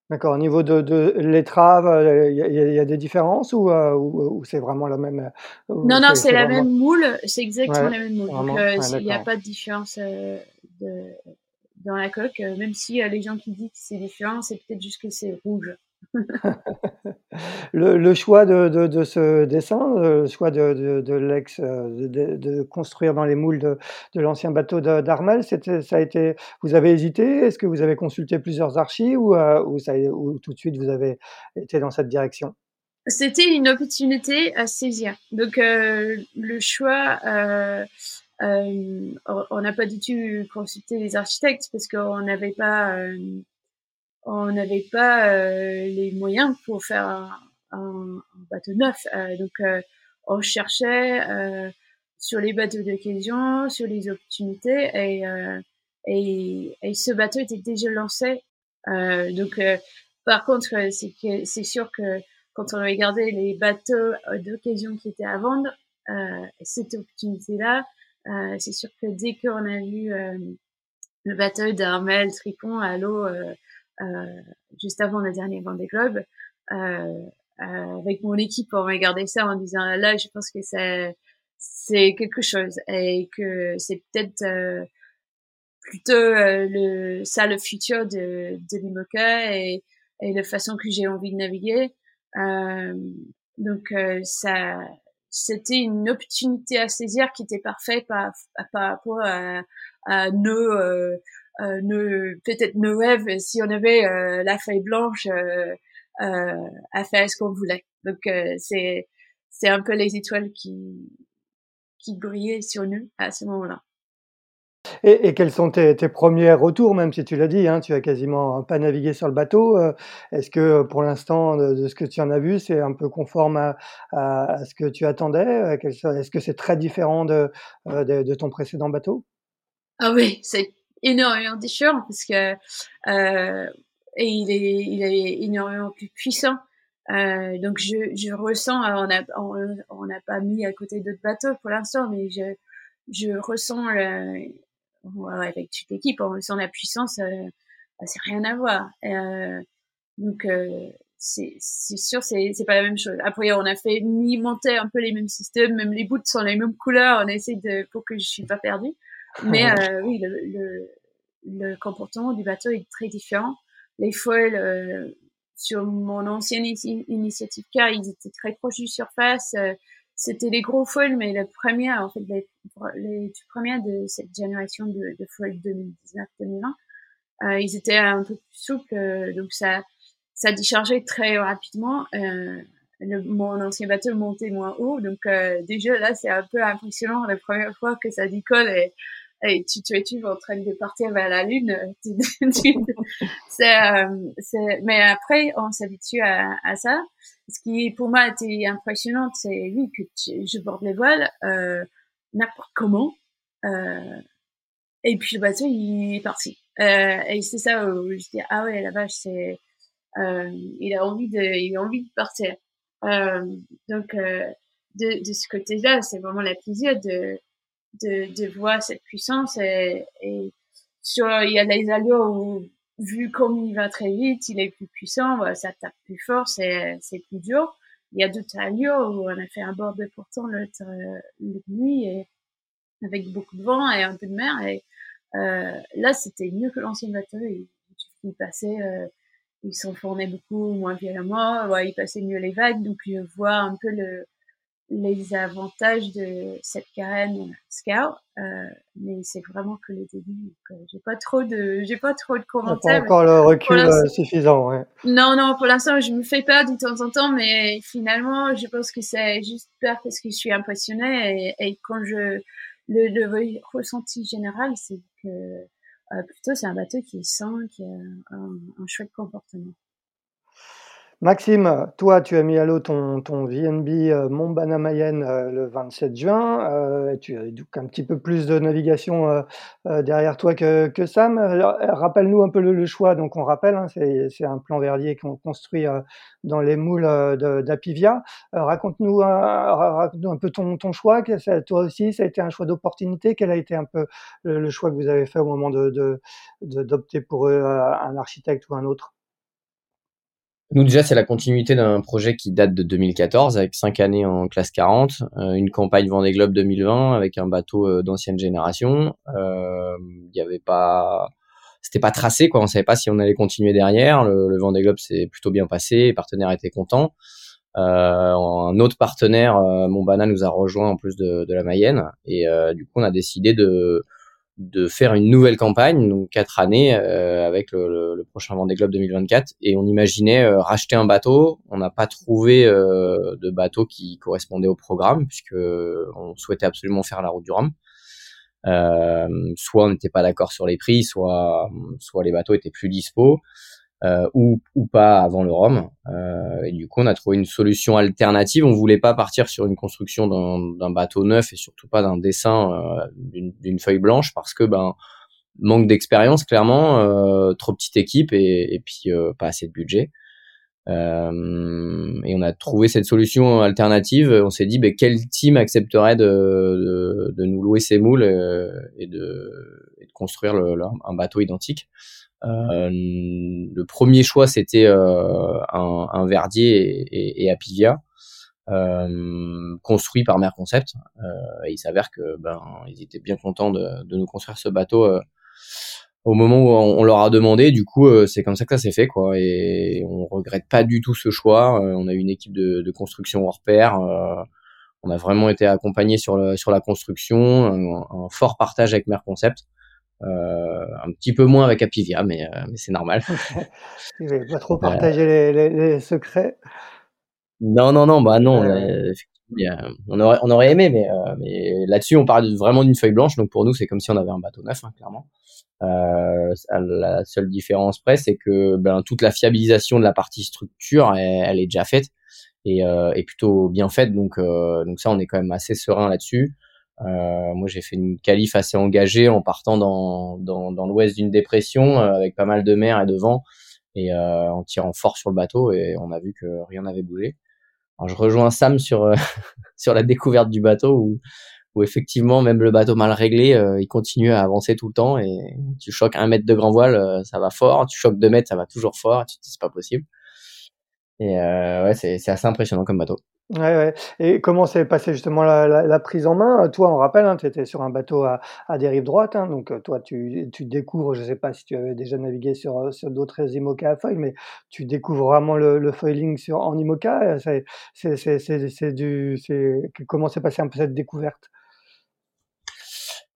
D'accord. Au niveau de, de l'étrave, euh, il y, a des différences ou, euh, ou, c'est vraiment la même Non, non, c'est la même moule. C'est exactement la même moule. Donc il n'y a pas de différence de, dans la coque. Même si les gens qui disent que c'est différent, c'est peut-être juste que c'est rouge. Le choix de ce dessin, le choix de l'ex, euh, de construire dans les moules de l'ancien bateau d'Armel, ça a été vous avez hésité? Est-ce que vous avez consulté plusieurs archives euh, ou tout de suite vous avez été dans cette direction? C'était une opportunité à saisir. Donc le choix, on n'a pas du tout consulté les architectes parce qu'on n'avait pas, on n'avait pas les moyens pour faire un, un bateau neuf. donc on cherchait sur les bateaux d'occasion, sur les opportunités et, euh, et, et, ce bateau était déjà lancé. Euh, donc, euh, par contre, c'est c'est sûr que quand on regardait les bateaux d'occasion qui étaient à vendre, euh, cette opportunité-là, euh, c'est sûr que dès qu'on a vu le bateau d'Armel Tricon à l'eau juste avant le dernier Vendée Globe, avec mon équipe, on regardait ça en disant là, je pense que c'est quelque chose et que c'est peut-être euh, plutôt euh, ça le futur de l'IMOCA et la façon que j'ai envie de naviguer. Euh, donc euh, ça c'était une opportunité à saisir qui était parfaite par, par rapport à nos, nos peut-être nos rêves si on avait la feuille blanche à faire ce qu'on voulait donc c'est c'est un peu les étoiles qui qui brillait sur nous à ce moment-là. Et, et, quels sont tes, tes, premiers retours, même si tu l'as dit, hein, tu as quasiment pas navigué sur le bateau. Euh, est-ce que pour l'instant, de, ce que tu en as vu, c'est un peu conforme à, à, ce que tu attendais euh, Est-ce que c'est très différent de, euh, de, de, ton précédent bateau? Ah oui, c'est énormément différent parce que euh, et il est, il est énormément plus puissant. Euh, donc je, je ressens, on n'a on, n'a pas mis à côté d'autres bateaux pour l'instant, mais je, je ressens avec toute l'équipe, on ressent la puissance, euh, bah, c'est rien à voir. Euh, donc euh, c'est sûr, c'est pas la même chose. Après on a fait monter un peu les mêmes systèmes, même les bouts sont les mêmes couleurs, on essaie de pour que je suis pas perdue. Mais euh, oui, le, le, le comportement du bateau est très différent. Les foils sur mon ancienne initiative car ils étaient très proches du surface. Euh, c'était les gros foils, mais la première, en fait, les, les premières de cette génération de, de foils 2019-2020, euh, ils étaient un peu plus souples, euh, donc ça, ça déchargeait très rapidement. Euh, le, mon ancien bateau montait moins haut, donc déjà là, c'est un peu impressionnant la première fois que ça décolle et et tu tu es en train de partir vers la lune c'est c'est mais après on s'habitue à, à ça. Ce qui pour moi était impressionnant c'est oui que je borde les voiles euh, n'importe comment euh, et puis le bateau il est parti. Euh, et c'est ça où je dis ah ouais la vache c'est euh, il a envie de il a envie de partir. Euh, donc euh, de, de ce côté là c'est vraiment la plaisir de de, de voir cette puissance et, et sur il y a des allures où vu comme il va très vite, il est plus puissant, ça tape plus fort, c'est c'est plus dur. Il y a d'autres allures où on a fait un bord de pourtant l'autre nuit et avec beaucoup de vent et un peu de mer et euh, là c'était mieux que l'ancien bateau. Il, il passait, euh, il s'enfournait beaucoup moins violemment, ouais, il passait mieux les vagues, donc je vois un peu le les avantages de cette carène Scout, euh, mais c'est vraiment que le début. J'ai pas trop de, j'ai pas trop de commentaires. Pas encore le recul euh, suffisant, ouais. Non, non, pour l'instant, je me fais pas de temps en temps, mais finalement, je pense que c'est juste peur parce que je suis impressionnée et, et quand je le, le ressenti général, c'est que euh, plutôt c'est un bateau qui est sain, qui a un, un chouette comportement. Maxime, toi, tu as mis à l'eau ton, VNB euh, Montbana Mayenne euh, le 27 juin. Euh, tu as donc un petit peu plus de navigation derrière toi que, Sam. Rappelle-nous un peu le, choix. Donc, on rappelle, hein, c'est un plan verdier qu'on construit dans les moules d'Apivia. Raconte-nous raconte un peu ton, ton choix. toi aussi, ça a été un choix d'opportunité. Quel a été un peu le, choix que vous avez fait au moment d'opter de, de, pour un architecte ou un autre? Nous déjà, c'est la continuité d'un projet qui date de 2014 avec cinq années en classe 40, euh, une campagne Vendée Globe 2020 avec un bateau euh, d'ancienne génération. Euh, il y avait pas, c'était pas tracé quoi. On savait pas si on allait continuer derrière. Le, le Vendée Globe s'est plutôt bien passé, les partenaires étaient contents. un autre partenaire, Montbana, nous a rejoint en plus de, de la Mayenne et du coup, on a décidé de de faire une nouvelle campagne, donc quatre années euh, avec le, le, prochain Vendée Globe 2024. Et on imaginait euh, racheter un bateau. On n'a pas trouvé euh, de bateau qui correspondait au programme puisque on souhaitait absolument faire la route du Rhum. soit on n'était pas d'accord sur les prix, soit soit les bateaux étaient plus dispo. Euh, ou, ou pas avant le Rhum. Euh, et du coup, on a trouvé une solution alternative. On voulait pas partir sur une construction d'un bateau neuf et surtout pas d'un dessin euh, d'une feuille blanche parce que ben manque d'expérience clairement, euh, trop petite équipe et, et puis pas assez de budget. Euh, et on a trouvé cette solution alternative. On s'est dit, ben, quel team accepterait de, de, de, nous louer ces moules et, de, et de construire le, un bateau identique? Euh, le premier choix, c'était euh, un, un, Verdier et, et, Apivia. Euh, construit par Mer Concept. Euh, et il s'avère que ben ils étaient bien contents de, de nous construire ce bateau euh, au moment où on, leur a demandé. Du coup, c'est comme ça que ça s'est fait quoi. Et on regrette pas du tout ce choix. on a une équipe de, de construction hors pair. on a vraiment été accompagné sur sur la construction, un, un fort partage avec Mer Concept. Euh, un petit peu moins avec Apivia, mais, euh, mais c'est normal. Vous n'avez pas trop partagé les, les, secrets? Non, non, non, bah non. on, aurait, on aurait aimé, mais, euh, mais là-dessus, on parle vraiment d'une feuille blanche. Donc pour nous, c'est comme si on avait un bateau neuf, hein, clairement. Euh, la seule différence près, c'est que ben, toute la fiabilisation de la partie structure, elle, elle est déjà faite et, euh, et, plutôt bien faite. Donc, euh, donc ça, on est quand même assez serein là-dessus. Euh, moi, j'ai fait une qualif assez engagée en partant dans, dans, dans l'ouest d'une dépression euh, avec pas mal de mer et de vent et euh, en tirant fort sur le bateau et on a vu que rien n'avait bougé. Alors, je rejoins Sam sur euh, sur la découverte du bateau où, où effectivement même le bateau mal réglé, il continue à avancer tout le temps et tu choques un mètre de grand voile, ça va fort, tu choques deux mètres, ça va toujours fort, tu te dis c'est pas possible. Et ouais, c'est assez impressionnant comme bateau. Ouais, ouais. Et comment s'est passée justement la, prise en main? Toi, on rappelle, hein, tu étais sur un bateau à, à dérive droite, hein, donc euh, toi, tu, découvres, je ne sais pas si tu avais déjà navigué sur, euh, sur d'autres IMOCA à foil, mais tu découvres vraiment le, le foiling sur, en IMOCA. Comment s'est passée un peu cette découverte?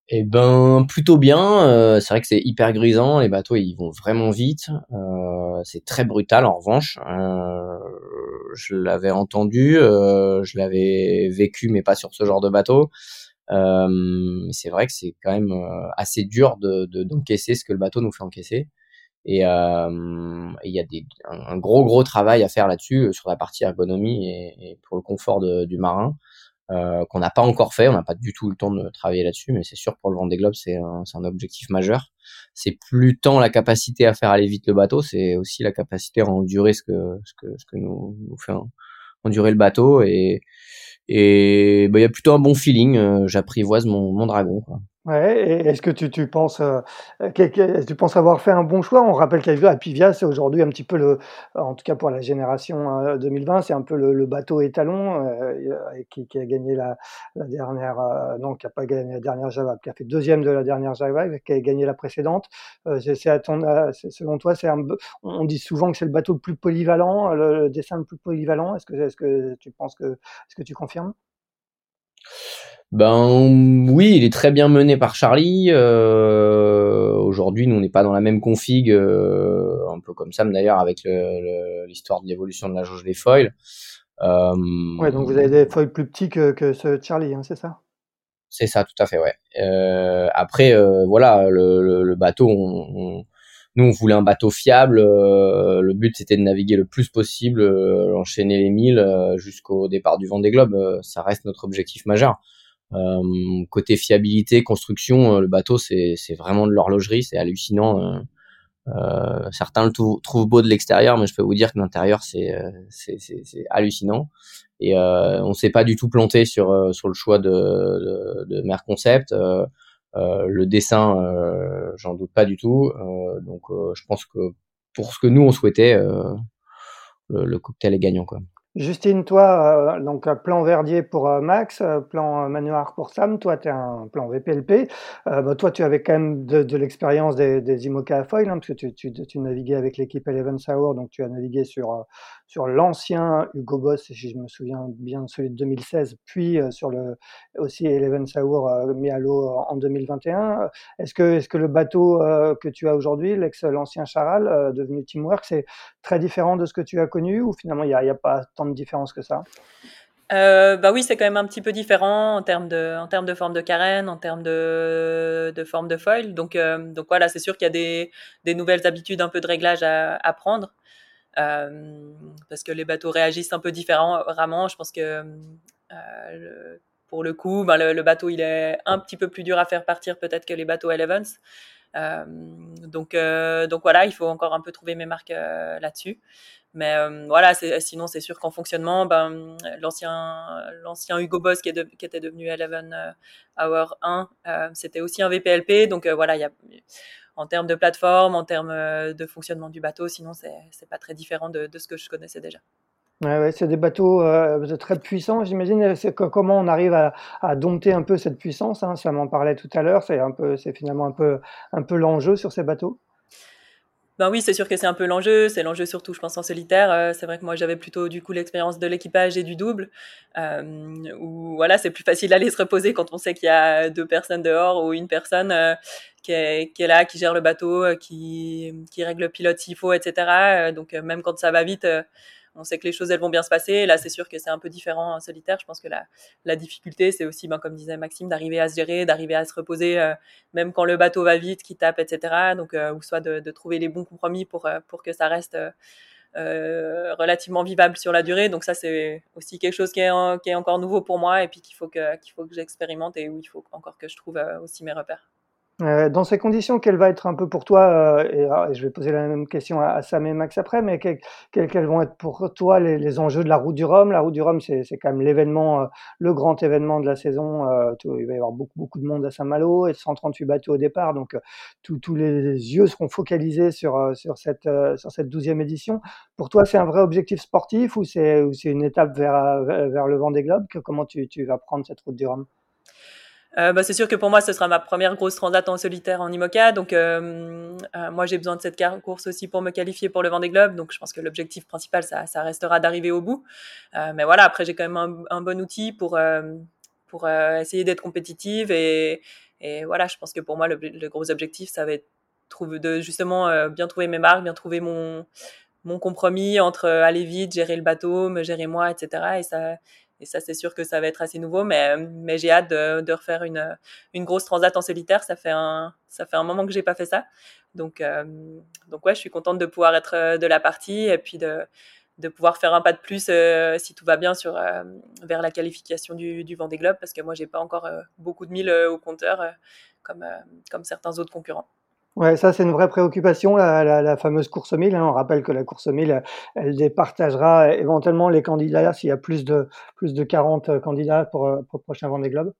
Eh ben plutôt bien. Euh, c'est vrai que c'est hyper grisant. Les bateaux ils vont vraiment vite. Euh, c'est très brutal en revanche. Euh, je l'avais entendu, euh, je l'avais vécu, mais pas sur ce genre de bateau. Euh, c'est vrai que c'est quand même assez dur de d'encaisser ce que le bateau nous fait encaisser. Et il y a des, un, gros gros travail à faire là-dessus sur la partie ergonomie et, pour le confort du marin. Euh, qu'on n'a pas encore fait. On n'a pas du tout le temps de travailler là-dessus, mais c'est sûr pour le Vendée Globe, c'est un, un, objectif majeur. C'est plus tant la capacité à faire aller vite le bateau, c'est aussi la capacité à endurer ce que ce que ce que nous, nous fait endurer le bateau et et bah, il y a plutôt un bon feeling. Euh, j'apprivoise mon, mon dragon. Quoi. Ouais, est-ce que tu, tu penses euh, tu penses avoir fait un bon choix? On rappelle qu'Apivia, c'est aujourd'hui un petit peu le en tout cas pour la génération, euh, 2020, c'est un peu le le bateau étalon, euh, qui qui a gagné la la dernière, euh, non, qui a pas gagné la dernière Java, qui a fait deuxième de la dernière Java, qui a gagné la précédente. Euh, c'est à ton selon toi, c'est on dit souvent que c'est le bateau le plus polyvalent, le dessin le plus polyvalent. Est-ce que est-ce que tu penses que est-ce que tu confirmes? Ben oui, il est très bien mené par Charlie. Euh, Aujourd'hui, nous on n'est pas dans la même config, euh, un peu comme Sam d'ailleurs avec l'histoire de l'évolution de la jauge des foils. Euh, ouais, donc vous avez des foils plus petits que, que ce Charlie, hein, c'est ça? C'est ça, tout à fait, ouais. Euh, après, euh, voilà, le, le, bateau, on, nous on voulait un bateau fiable. Euh, le but c'était de naviguer le plus possible, enchaîner les milles jusqu'au départ du Vendée Globe. ça reste notre objectif majeur. Euh, côté fiabilité, construction, euh, le bateau c'est vraiment de l'horlogerie, c'est hallucinant. Euh, euh certains le trouvent beau de l'extérieur, mais je peux vous dire que l'intérieur c'est hallucinant. Et euh, on s'est pas du tout planté sur sur le choix de de, de Mer Concept. Euh, le dessin, j'en doute pas du tout. donc je pense que pour ce que nous on souhaitait, le, le, cocktail est gagnant quoi. Justine, toi, euh, donc plan Verdier pour euh, Max, euh, plan Manoir pour Sam, toi tu es un plan VPLP. Bah, toi tu avais quand même de, l'expérience des, des IMOCA à foil, hein, parce que tu, tu, tu, naviguais avec l'équipe Eleven Sour, donc tu as navigué sur, sur l'ancien Hugo Boss, si je me souviens bien, celui de 2016, puis sur le aussi Eleven Sour mis à l'eau en 2021. Est-ce que, est-ce que le bateau que tu as aujourd'hui, l'ex l'ancien Charal, devenu Teamwork, c'est très différent de ce que tu as connu ou finalement il n'y a, pas tant de différence que ça? Euh, bah oui, c'est quand même un petit peu différent en termes de, en termes de forme de carène, en termes de, de forme de foil. Donc, euh, donc voilà, c'est sûr qu'il y a des, des, nouvelles habitudes, un peu de réglage à, à prendre. Euh, parce que les bateaux réagissent un peu différemment. Je pense que euh, pour le coup, bah le, bateau il est un petit peu plus dur à faire partir peut-être que les bateaux Elevens. Euh, donc, euh, donc voilà, il faut encore un peu trouver mes marques là-dessus. Mais voilà, sinon c'est sûr qu'en fonctionnement, ben, l'ancien Hugo Boss qui, qui, était devenu Eleven Hour 1, c'était aussi un VPLP. Donc voilà, il y a en termes de plateforme, en termes de fonctionnement du bateau, sinon c'est pas très différent de, de, ce que je connaissais déjà. Ouais, c'est des bateaux euh, très puissants, j'imagine. C'est comment on arrive à, à, dompter un peu cette puissance hein, Ça m'en parlait tout à l'heure. C'est finalement un peu, un peu l'enjeu sur ces bateaux. Ben oui, c'est sûr que c'est un peu l'enjeu. C'est l'enjeu surtout, je pense, en solitaire. Euh, c'est vrai que moi, j'avais plutôt du coup l'expérience de l'équipage et du double, euh, voilà, c'est plus facile d'aller se reposer quand on sait qu'il y a deux personnes dehors ou une personne euh, qui, est, qui, est, là, qui gère le bateau, euh, qui, qui règle le pilote s'il faut, etc. Donc même quand ça va vite on sait que les choses elles vont bien se passer. Là, c'est sûr que c'est un peu différent en solitaire. Je pense que la, difficulté, c'est aussi, ben, comme disait Maxime, d'arriver à se gérer, d'arriver à se reposer, euh, même quand le bateau va vite, qui tape, etc. Donc, euh, ou soit de, trouver les bons compromis pour euh, pour que ça reste relativement vivable sur la durée. Donc ça, c'est aussi quelque chose qui est, encore nouveau pour moi et puis qu'il faut qu'il faut que j'expérimente et où il faut encore que je trouve aussi mes repères. Euh, dans ces conditions, quelle va être un peu pour toi, euh, ah, et, je vais poser la même question à, Sam et Max après, mais quels quels vont être pour toi les, les, enjeux de la route du Rhum? La route du Rhum, c'est quand même l'événement, euh, le grand événement de la saison. il va y avoir beaucoup, beaucoup de monde à Saint-Malo et 138 bateaux au départ, donc tous les yeux seront focalisés sur, sur cette sur cette douzième édition. Pour toi, c'est un vrai objectif sportif ou c'est une étape vers, vers le vent des globes Comment tu, tu vas prendre cette route du Rhum? Euh, bah, c'est sûr que pour moi, ce sera ma première grosse transat en solitaire en IMOCA. Donc, euh, euh, moi, j'ai besoin de cette course aussi pour me qualifier pour le Vendée Globe. Donc, je pense que l'objectif principal, ça, restera d'arriver au bout. Mais voilà, après, j'ai quand même un, bon outil pour pour essayer d'être compétitive. Et, voilà, je pense que pour moi, le, gros objectif, ça va être de justement bien trouver mes marques, bien trouver mon mon compromis entre aller vite, gérer le bateau, me gérer moi, etc. Et ça, et ça, c'est sûr que ça va être assez nouveau, mais, mais j'ai hâte de, de, refaire une, une grosse transat en solitaire. Ça fait un, ça fait un moment que j'ai pas fait ça. Donc, euh, donc ouais, je suis contente de pouvoir être euh, de la partie et puis de, de pouvoir faire un pas de plus euh, si tout va bien sur euh, vers la qualification du, du Vendée Globe parce que moi j'ai pas encore euh, beaucoup de milles au compteur comme comme certains autres concurrents. Ouais, ça c'est une vraie préoccupation, la, la, la fameuse course mille. Hein. On rappelle que la course mille, elle départagera éventuellement les candidats s'il y a plus de plus de 40 candidats pour, pour le prochain Vendée Globe.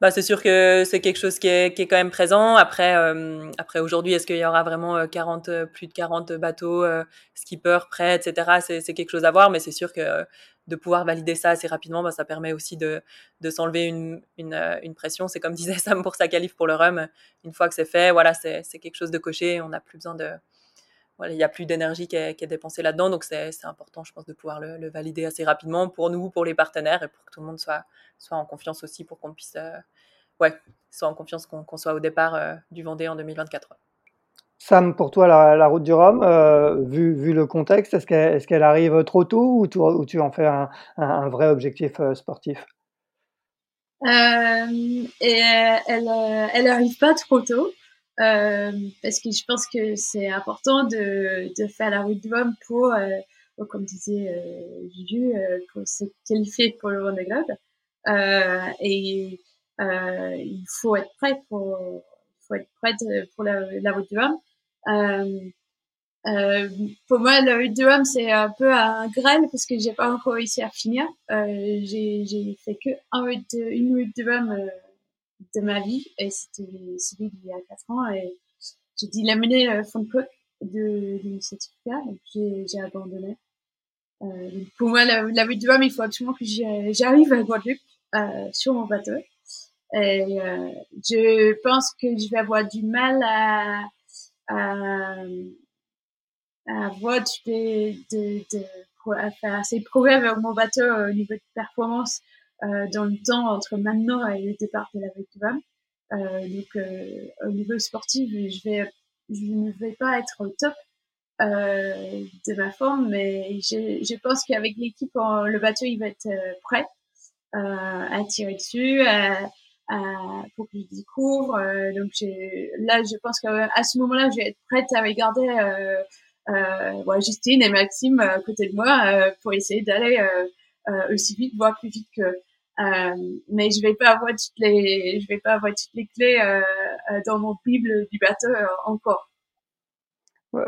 Bah, c'est sûr que c'est quelque chose qui est, qui est quand même présent. Après, euh, après aujourd'hui, est-ce qu'il y aura vraiment 40, plus de 40 bateaux, euh, skippers prêts, etc. C'est quelque chose à voir, mais c'est sûr que de pouvoir valider ça assez rapidement, bah, ça permet aussi de, de s'enlever une, une, euh, une, pression. C'est comme disait Sam pour sa qualif pour le rhum. Une fois que c'est fait, voilà, c'est quelque chose de coché. On n'a plus besoin de, voilà, il n'y a plus d'énergie qui est, qui est dépensée là-dedans. Donc c'est important, je pense, de pouvoir le, le, valider assez rapidement pour nous, pour les partenaires et pour que tout le monde soit, soit en confiance aussi pour qu'on puisse, euh, ouais, soit en confiance qu'on qu soit au départ euh, du Vendée en 2024. Sam, pour toi, la, la route du Rhum, euh, vu, vu, le contexte, est-ce qu'elle est qu arrive trop tôt ou tu, ou tu en fais un, un, un vrai objectif euh, sportif? Euh, et Elle elle arrive pas trop tôt parce que je pense que c'est important de, de, faire la route du Rhum pour, comme disait Juju, pour se qualifier pour le Vendée Globe. et il faut être prêt pour faut être prête pour la, la route du Rhum. Euh, euh, pour moi, la route du Rhum, c'est un peu un graal parce que j'ai pas encore réussi à finir. Euh, j'ai fait que un de, une route Rhum euh, de ma vie et c'était celui d'il y a 4 ans et j'ai dû l'amener le fond de cook de l'initiative donc j'ai abandonné. Euh, pour moi, la, la route du Rhum, il faut absolument que j'arrive à Guadeloupe euh, sur mon bateau. Et euh, je pense que je vais avoir du mal à, à, à avoir de, de, de faire assez de progrès vers mon bateau au niveau de performance dans le temps entre maintenant et le départ de la Victoire. donc au niveau sportif, je vais je ne vais pas être au top euh, de ma forme, mais je, je pense qu'avec l'équipe, le bateau il va être euh, prêt euh, à tirer dessus, à, à, pour que je découvre. Euh, donc là, je pense qu'à ce moment-là, je vais être prête à regarder euh, euh, Justine et Maxime à côté de moi pour essayer d'aller aussi vite, voire plus vite que. mais je vais pas avoir toutes les, je vais pas avoir toutes les clés dans mon bible du bateau encore.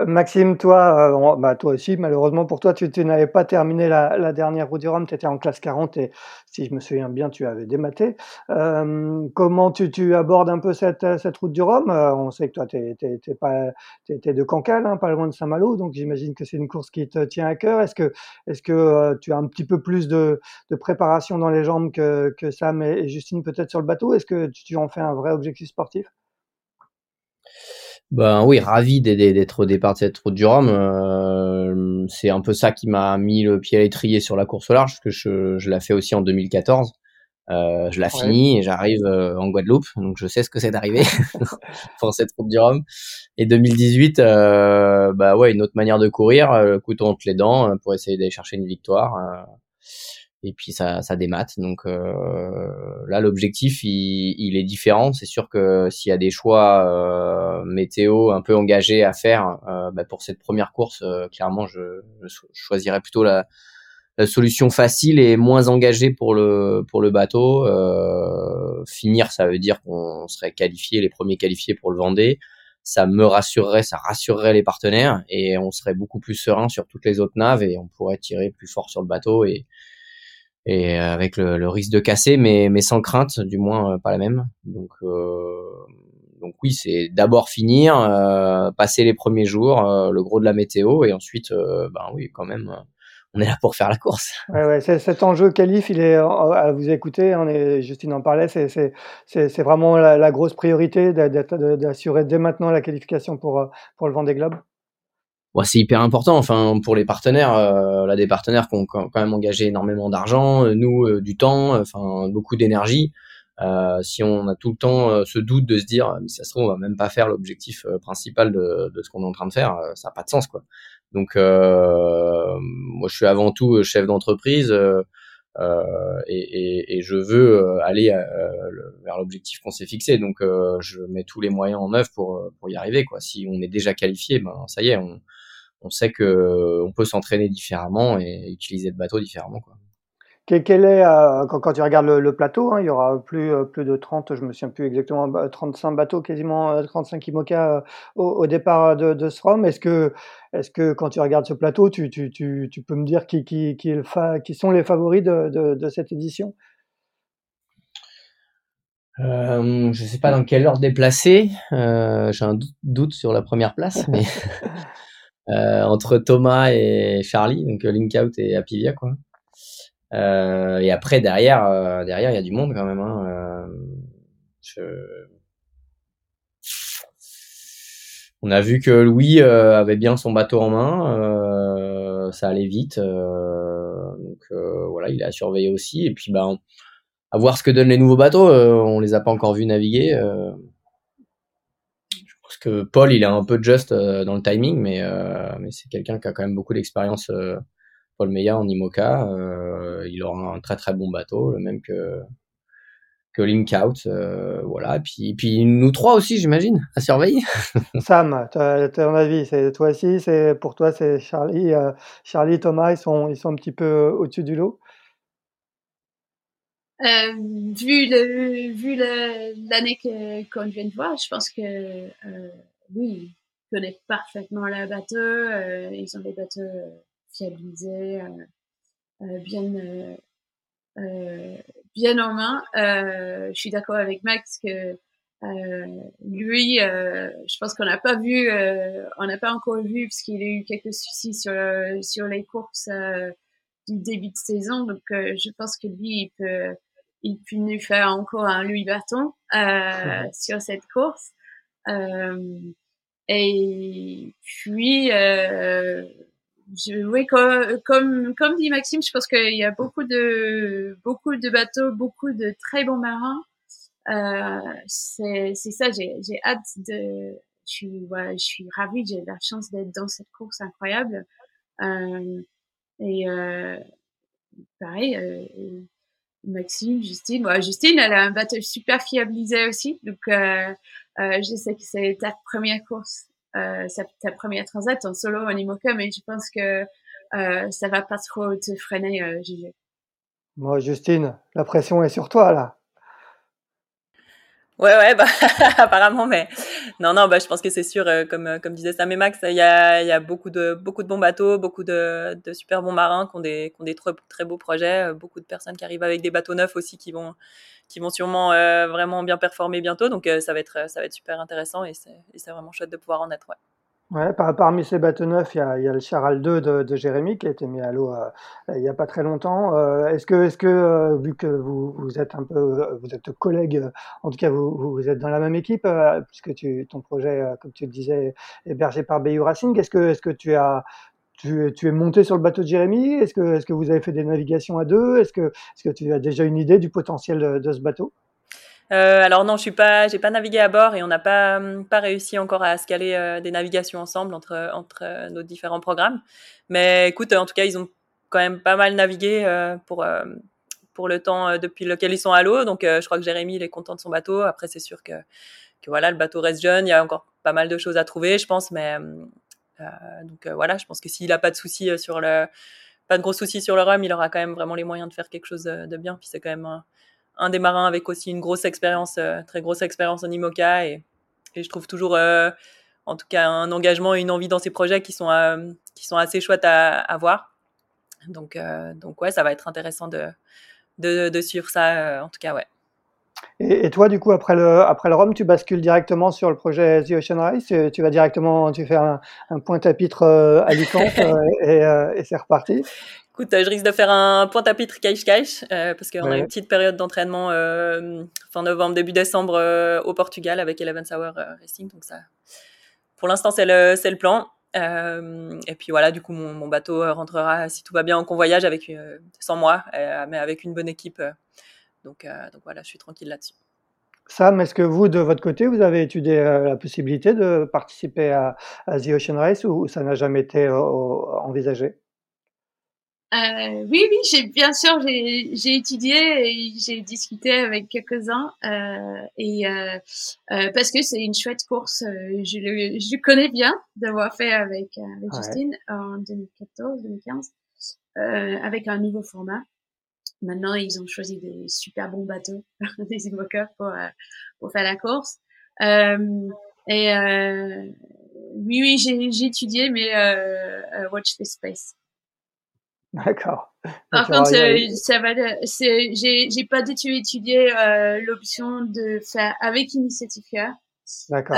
Maxime, toi, euh, bah, toi aussi, malheureusement pour toi, tu, n'avais pas terminé la, dernière route du Rhum, tu étais en classe 40 et si je me souviens bien, tu avais dématé. Euh, comment tu, abordes un peu cette, route du Rhum? Euh, On sait que toi, tu es, de Cancale, hein, pas loin de Saint-Malo, donc j'imagine que c'est une course qui te tient à cœur. Est-ce que, est que tu as un petit peu plus de, préparation dans les jambes que, Sam et, Justine peut-être sur le bateau? Est-ce que tu en fais un vrai objectif sportif? Ben oui, ravi d'être au départ de cette route du Rhum. Euh, c'est un peu ça qui m'a mis le pied à l'étrier sur la course au large, parce que je, je l'ai fait aussi en 2014. Euh, je la finis et j'arrive euh, en Guadeloupe, donc je sais ce que c'est d'arriver pour cette route du Rhum. Et 2018, euh, bah ouais, une autre manière de courir, euh, le couteau entre les dents pour essayer d'aller chercher une victoire et puis ça, ça démate. Donc euh, là, l'objectif, il, il, est différent. C'est sûr que s'il y a des choix euh, météo un peu engagés à faire euh, bah pour cette première course, clairement, je, je, choisirais plutôt la, la, solution facile et moins engagée pour le pour le bateau. Euh, finir, ça veut dire qu'on serait qualifié, les premiers qualifiés pour le Vendée. Ça me rassurerait, ça rassurerait les partenaires et on serait beaucoup plus serein sur toutes les autres naves et on pourrait tirer plus fort sur le bateau et et euh, avec le, le, risque de casser, mais, mais sans crainte, du moins euh, pas la même. Donc, euh, donc oui, c'est d'abord finir, passer les premiers jours, le gros de la météo, et ensuite, ben oui, quand même, on est là pour faire la course. Ouais, ouais, cet enjeu qualif, il est à vous écouter, on est, Justine en parlait, c'est vraiment la, la, grosse priorité d'assurer dès maintenant la qualification pour, pour le Vendée Globe c'est hyper important. Enfin, pour les partenaires, euh, là, des partenaires qui ont quand même engagé énormément d'argent, euh, nous, euh, du temps, enfin, beaucoup d'énergie. Euh, si on a tout le temps ce doute de se dire, mais ça se trouve, on va même pas faire l'objectif principal de, de, ce qu'on est en train de faire, ça n'a pas de sens, quoi. Donc, moi, je suis avant tout chef d'entreprise. Et, et, et, je veux aller vers l'objectif qu'on s'est fixé. Donc, je mets tous les moyens en œuvre pour, pour y arriver. Quoi. Si on est déjà qualifié, ben ça y est, on, on sait que on peut s'entraîner différemment et utiliser le bateau différemment. Quoi. Quel est, euh, quand, tu regardes le, plateau, hein, il y aura plus, euh, plus de 30, je me souviens plus exactement, 35 bateaux, quasiment 35 euh, IMOCA au, départ de, de ce ROM. Est-ce que, est que quand tu regardes ce plateau, tu, tu, tu, tu peux me dire qui, qui, qui, qui, sont les favoris de, de, de cette édition? Euh, je sais pas dans quelle heure déplacer. Euh, J'ai un doute sur la première place, mais euh, entre Thomas et Charlie, donc euh, Linkout et Apivia quoi. Euh, et après derrière, euh, derrière il y a du monde quand même. Hein. Je... On a vu que Louis avait bien son bateau en main, ça allait vite, donc voilà, il a surveillé aussi. Et puis ben, à voir ce que donnent les nouveaux bateaux. on les a pas encore vus naviguer que Paul, il est un peu juste euh, dans le timing, mais, euh, mais c'est quelqu'un qui a quand même beaucoup d'expérience. Euh, Paul Meya en IMOCA, il aura un très très bon bateau, le même que que Linkout, voilà. Et puis, puis nous trois aussi, j'imagine, à surveiller. Sam, ton avis, c'est toi aussi, c'est pour toi, c'est Charlie, Charlie, Thomas, ils sont, ils sont un petit peu au-dessus du lot. Euh, vu le vu l'année qu'on vient de voir, je pense que euh, oui, ils connaissent parfaitement le bateau. Euh, ils ont des bateaux euh, fiabilisés, euh, bien bien en main. je suis d'accord avec Max que lui, je pense qu'on n'a pas vu, on n'a pas encore vu parce qu'il a eu quelques soucis sur sur les courses du début de saison. Donc, je pense que lui, il peut il peut nous faire encore un Louis Vuitton euh, sur cette course. Euh, et puis, euh, je, oui, comme, comme, comme dit Maxime, je pense qu'il y a beaucoup de, beaucoup de bateaux, beaucoup de très bons marins. Euh, c'est, c'est ça, j'ai, j'ai hâte de, je suis, ouais, je suis ravie, j'ai la chance d'être dans cette course incroyable. Euh, et euh, pareil, euh, Maxime, Justine, ouais, Justine, elle a un bateau super fiabilisé aussi, donc euh, euh, je sais que c'est ta première course euh, ta première transat en solo en IMOCA, mais je pense que euh, ça va pas trop te freiner, euh, Moi, Justine, la pression est sur toi là. Ouais, ouais, bah, apparemment, mais non, non, bah, je pense que c'est sûr, euh, comme, euh, comme disait Sam et Max, il y a, y a beaucoup de, beaucoup de bons bateaux, beaucoup de, de super bons marins qui ont des, qui ont des très, très beaux projets, beaucoup de personnes qui arrivent avec des bateaux neufs aussi qui vont, qui vont sûrement euh, vraiment bien performer bientôt. Donc euh, ça va être ça va être super intéressant et c'est vraiment chouette de pouvoir en être. Ouais. Ouais, parmi ces bateaux neufs, il y a, le Charal 2 de, Jérémy qui a été mis à l'eau euh, il n'y a pas très longtemps. Euh, est-ce que, est-ce que vu que vous, êtes un peu, vous êtes collègues, en tout cas vous, êtes dans la même équipe, puisque tu, ton projet, comme tu le disais, hébergé par Bayou Racing, est-ce que, est-ce que tu as, tu, es monté sur le bateau de Jérémy? Est-ce que, est que vous avez fait des navigations à deux? Est-ce que, est que tu as déjà une idée du potentiel de, ce bateau? Euh, alors non, je suis pas, j'ai pas navigué à bord et on n'a pas pas réussi encore à scaler euh, des navigations ensemble entre entre euh, nos différents programmes. Mais écoute, en tout cas, ils ont quand même pas mal navigué euh, pour pour le temps depuis lequel ils sont à l'eau. Donc je crois que Jérémy il est content de son bateau. Après c'est sûr que que voilà, le bateau reste jeune, il y a encore pas mal de choses à trouver, je pense, mais euh, donc euh, voilà, je pense que s'il a pas de soucis sur le, pas de gros soucis sur le rhum, il aura quand même vraiment les moyens de faire quelque chose de, bien. Puis c'est quand même un, des marins avec aussi une grosse expérience, très grosse expérience en IMOCA et, je trouve toujours en tout cas un engagement et une envie dans ces projets qui sont euh, qui sont assez chouettes à, voir. Donc euh, donc ouais, ça va être intéressant de de, de suivre ça. en tout cas ouais. Et, toi, du coup, après le, après le Rhum, tu bascules directement sur le projet The Ocean Race tu, vas directement, tu fais un, un point-à-pitre euh, à Alicante euh, et, euh, et c'est reparti Écoute, je risque de faire un point-à-pitre cache-cache parce qu'on a une petite période d'entraînement fin novembre, début décembre au Portugal avec Eleven Hour Racing. Donc ça, pour l'instant, c'est le, c'est le plan. et puis voilà, du coup, mon, mon, bateau rentrera, si tout va bien, en convoyage avec, sans moi, mais avec une bonne équipe donc, euh, donc voilà, je suis tranquille là-dessus. Sam, est-ce que vous, de votre côté, vous avez étudié euh, la possibilité de participer à, The Ocean Race ou ça n'a jamais été euh, envisagé? Euh, oui, oui, j'ai bien sûr, j'ai étudié et j'ai discuté avec quelques-uns euh, et euh, parce que c'est une chouette course, je le, je connais bien d'avoir fait avec, avec Justine en 2014-2015 avec un nouveau format. Maintenant, ils ont choisi des super bons bateaux, des pour, euh, pour faire la course. Euh, et euh, oui, oui, j'ai étudié, mais Watch the Space. D'accord. Par contre, ça va. J'ai pas du tout étudié l'option de faire avec Initiative Care. D'accord.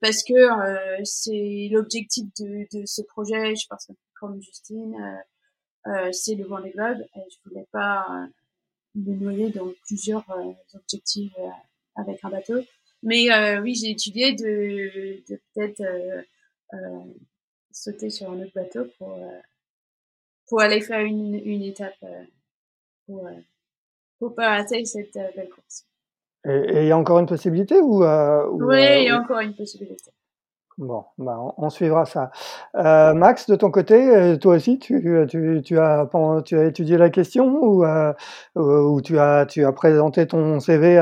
parce que c'est l'objectif de, de ce projet. Je pense comme Justine euh, c'est le Vendée Globe et je voulais pas euh, me noyer dans plusieurs euh, objectifs avec un bateau. Mais oui, j'ai étudié de, de peut-être sauter sur un autre bateau pour pour aller faire une, une étape pour pour pas rater cette belle course. Et il y a encore une possibilité ou, ou Oui, il y a encore une possibilité. Bon, bah on, suivra ça. Euh, Max, de ton côté, euh, toi aussi, tu, tu, tu, as, tu as étudié la question ou, euh, ou tu, as, tu as présenté ton CV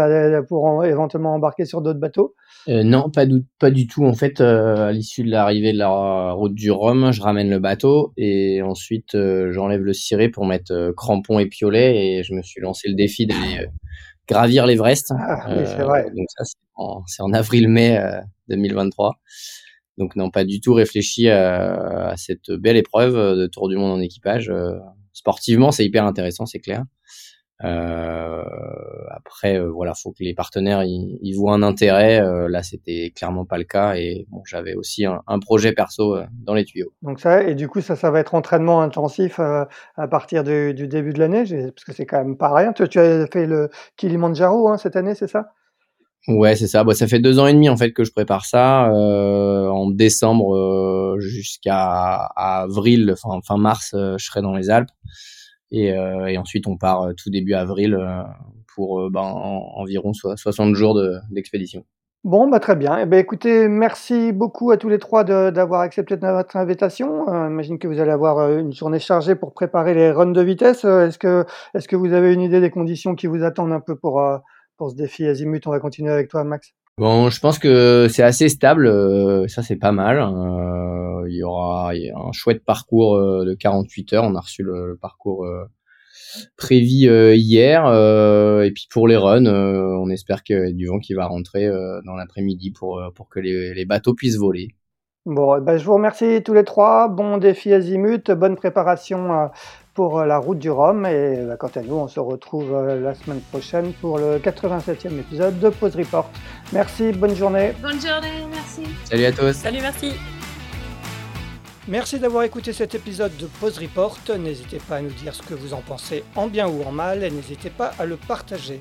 pour éventuellement embarquer sur d'autres bateaux? Euh, Non, pas du, pas du tout. En fait, à l'issue de l'arrivée de la route du Rhum, je ramène le bateau et ensuite j'enlève le ciré pour mettre crampons et piolets et je me suis lancé le défi d'aller gravir l'Everest. Ah, oui, c'est vrai. Donc ça, c'est en, en avril-mai 2023. Donc non, pas du tout réfléchi à, cette belle épreuve de Tour du Monde en équipage. Euh, sportivement, c'est hyper intéressant, c'est clair. Euh, après, euh, voilà, faut que les partenaires y, voient un intérêt. Euh, là, c'était clairement pas le cas, et bon, j'avais aussi un, projet perso dans les tuyaux. Donc ça, et du coup, ça, ça va être entraînement intensif à partir du, début de l'année, parce que c'est quand même pas rien. Tu, tu as fait le Kilimanjaro hein, cette année, c'est ça? Ouais, c'est ça. Bon, ça fait deux ans et demi en fait que je prépare ça. Euh, en décembre euh, jusqu'à avril, enfin fin mars, euh, je serai dans les Alpes. Et, euh, et ensuite, on part tout début avril pour ben, environ 60 jours d'expédition. Bon, bah, très bien. Eh ben, écoutez, merci beaucoup à tous les trois d'avoir accepté notre invitation. Euh, j'imagine que vous allez avoir euh, une journée chargée pour préparer les runs de vitesse. Euh, est-ce que, est-ce que vous avez une idée des conditions qui vous attendent un peu pour, pour ce défi Azimut On va continuer avec toi, Max. Bon, je pense que c'est assez stable. ça, c'est pas mal. il y aura un chouette parcours de 48 heures. On a reçu le parcours prévu euh, hier. Euh, et puis pour les runs, euh, on espère qu'il y a du vent qui va rentrer dans l'après-midi pour, pour que les, les, bateaux puissent voler. Bon, ben je vous remercie tous les trois. Bon défi azimut, bonne préparation pour la route du Rhum. Et bah, quant à nous, on se retrouve la semaine prochaine pour le 87e épisode de Pause Report. Merci, bonne journée. Bonne journée, merci. Salut à tous. Salut, merci. Merci d'avoir écouté cet épisode de Pause Report. N'hésitez pas à nous dire ce que vous en pensez en bien ou en mal et n'hésitez pas à le partager.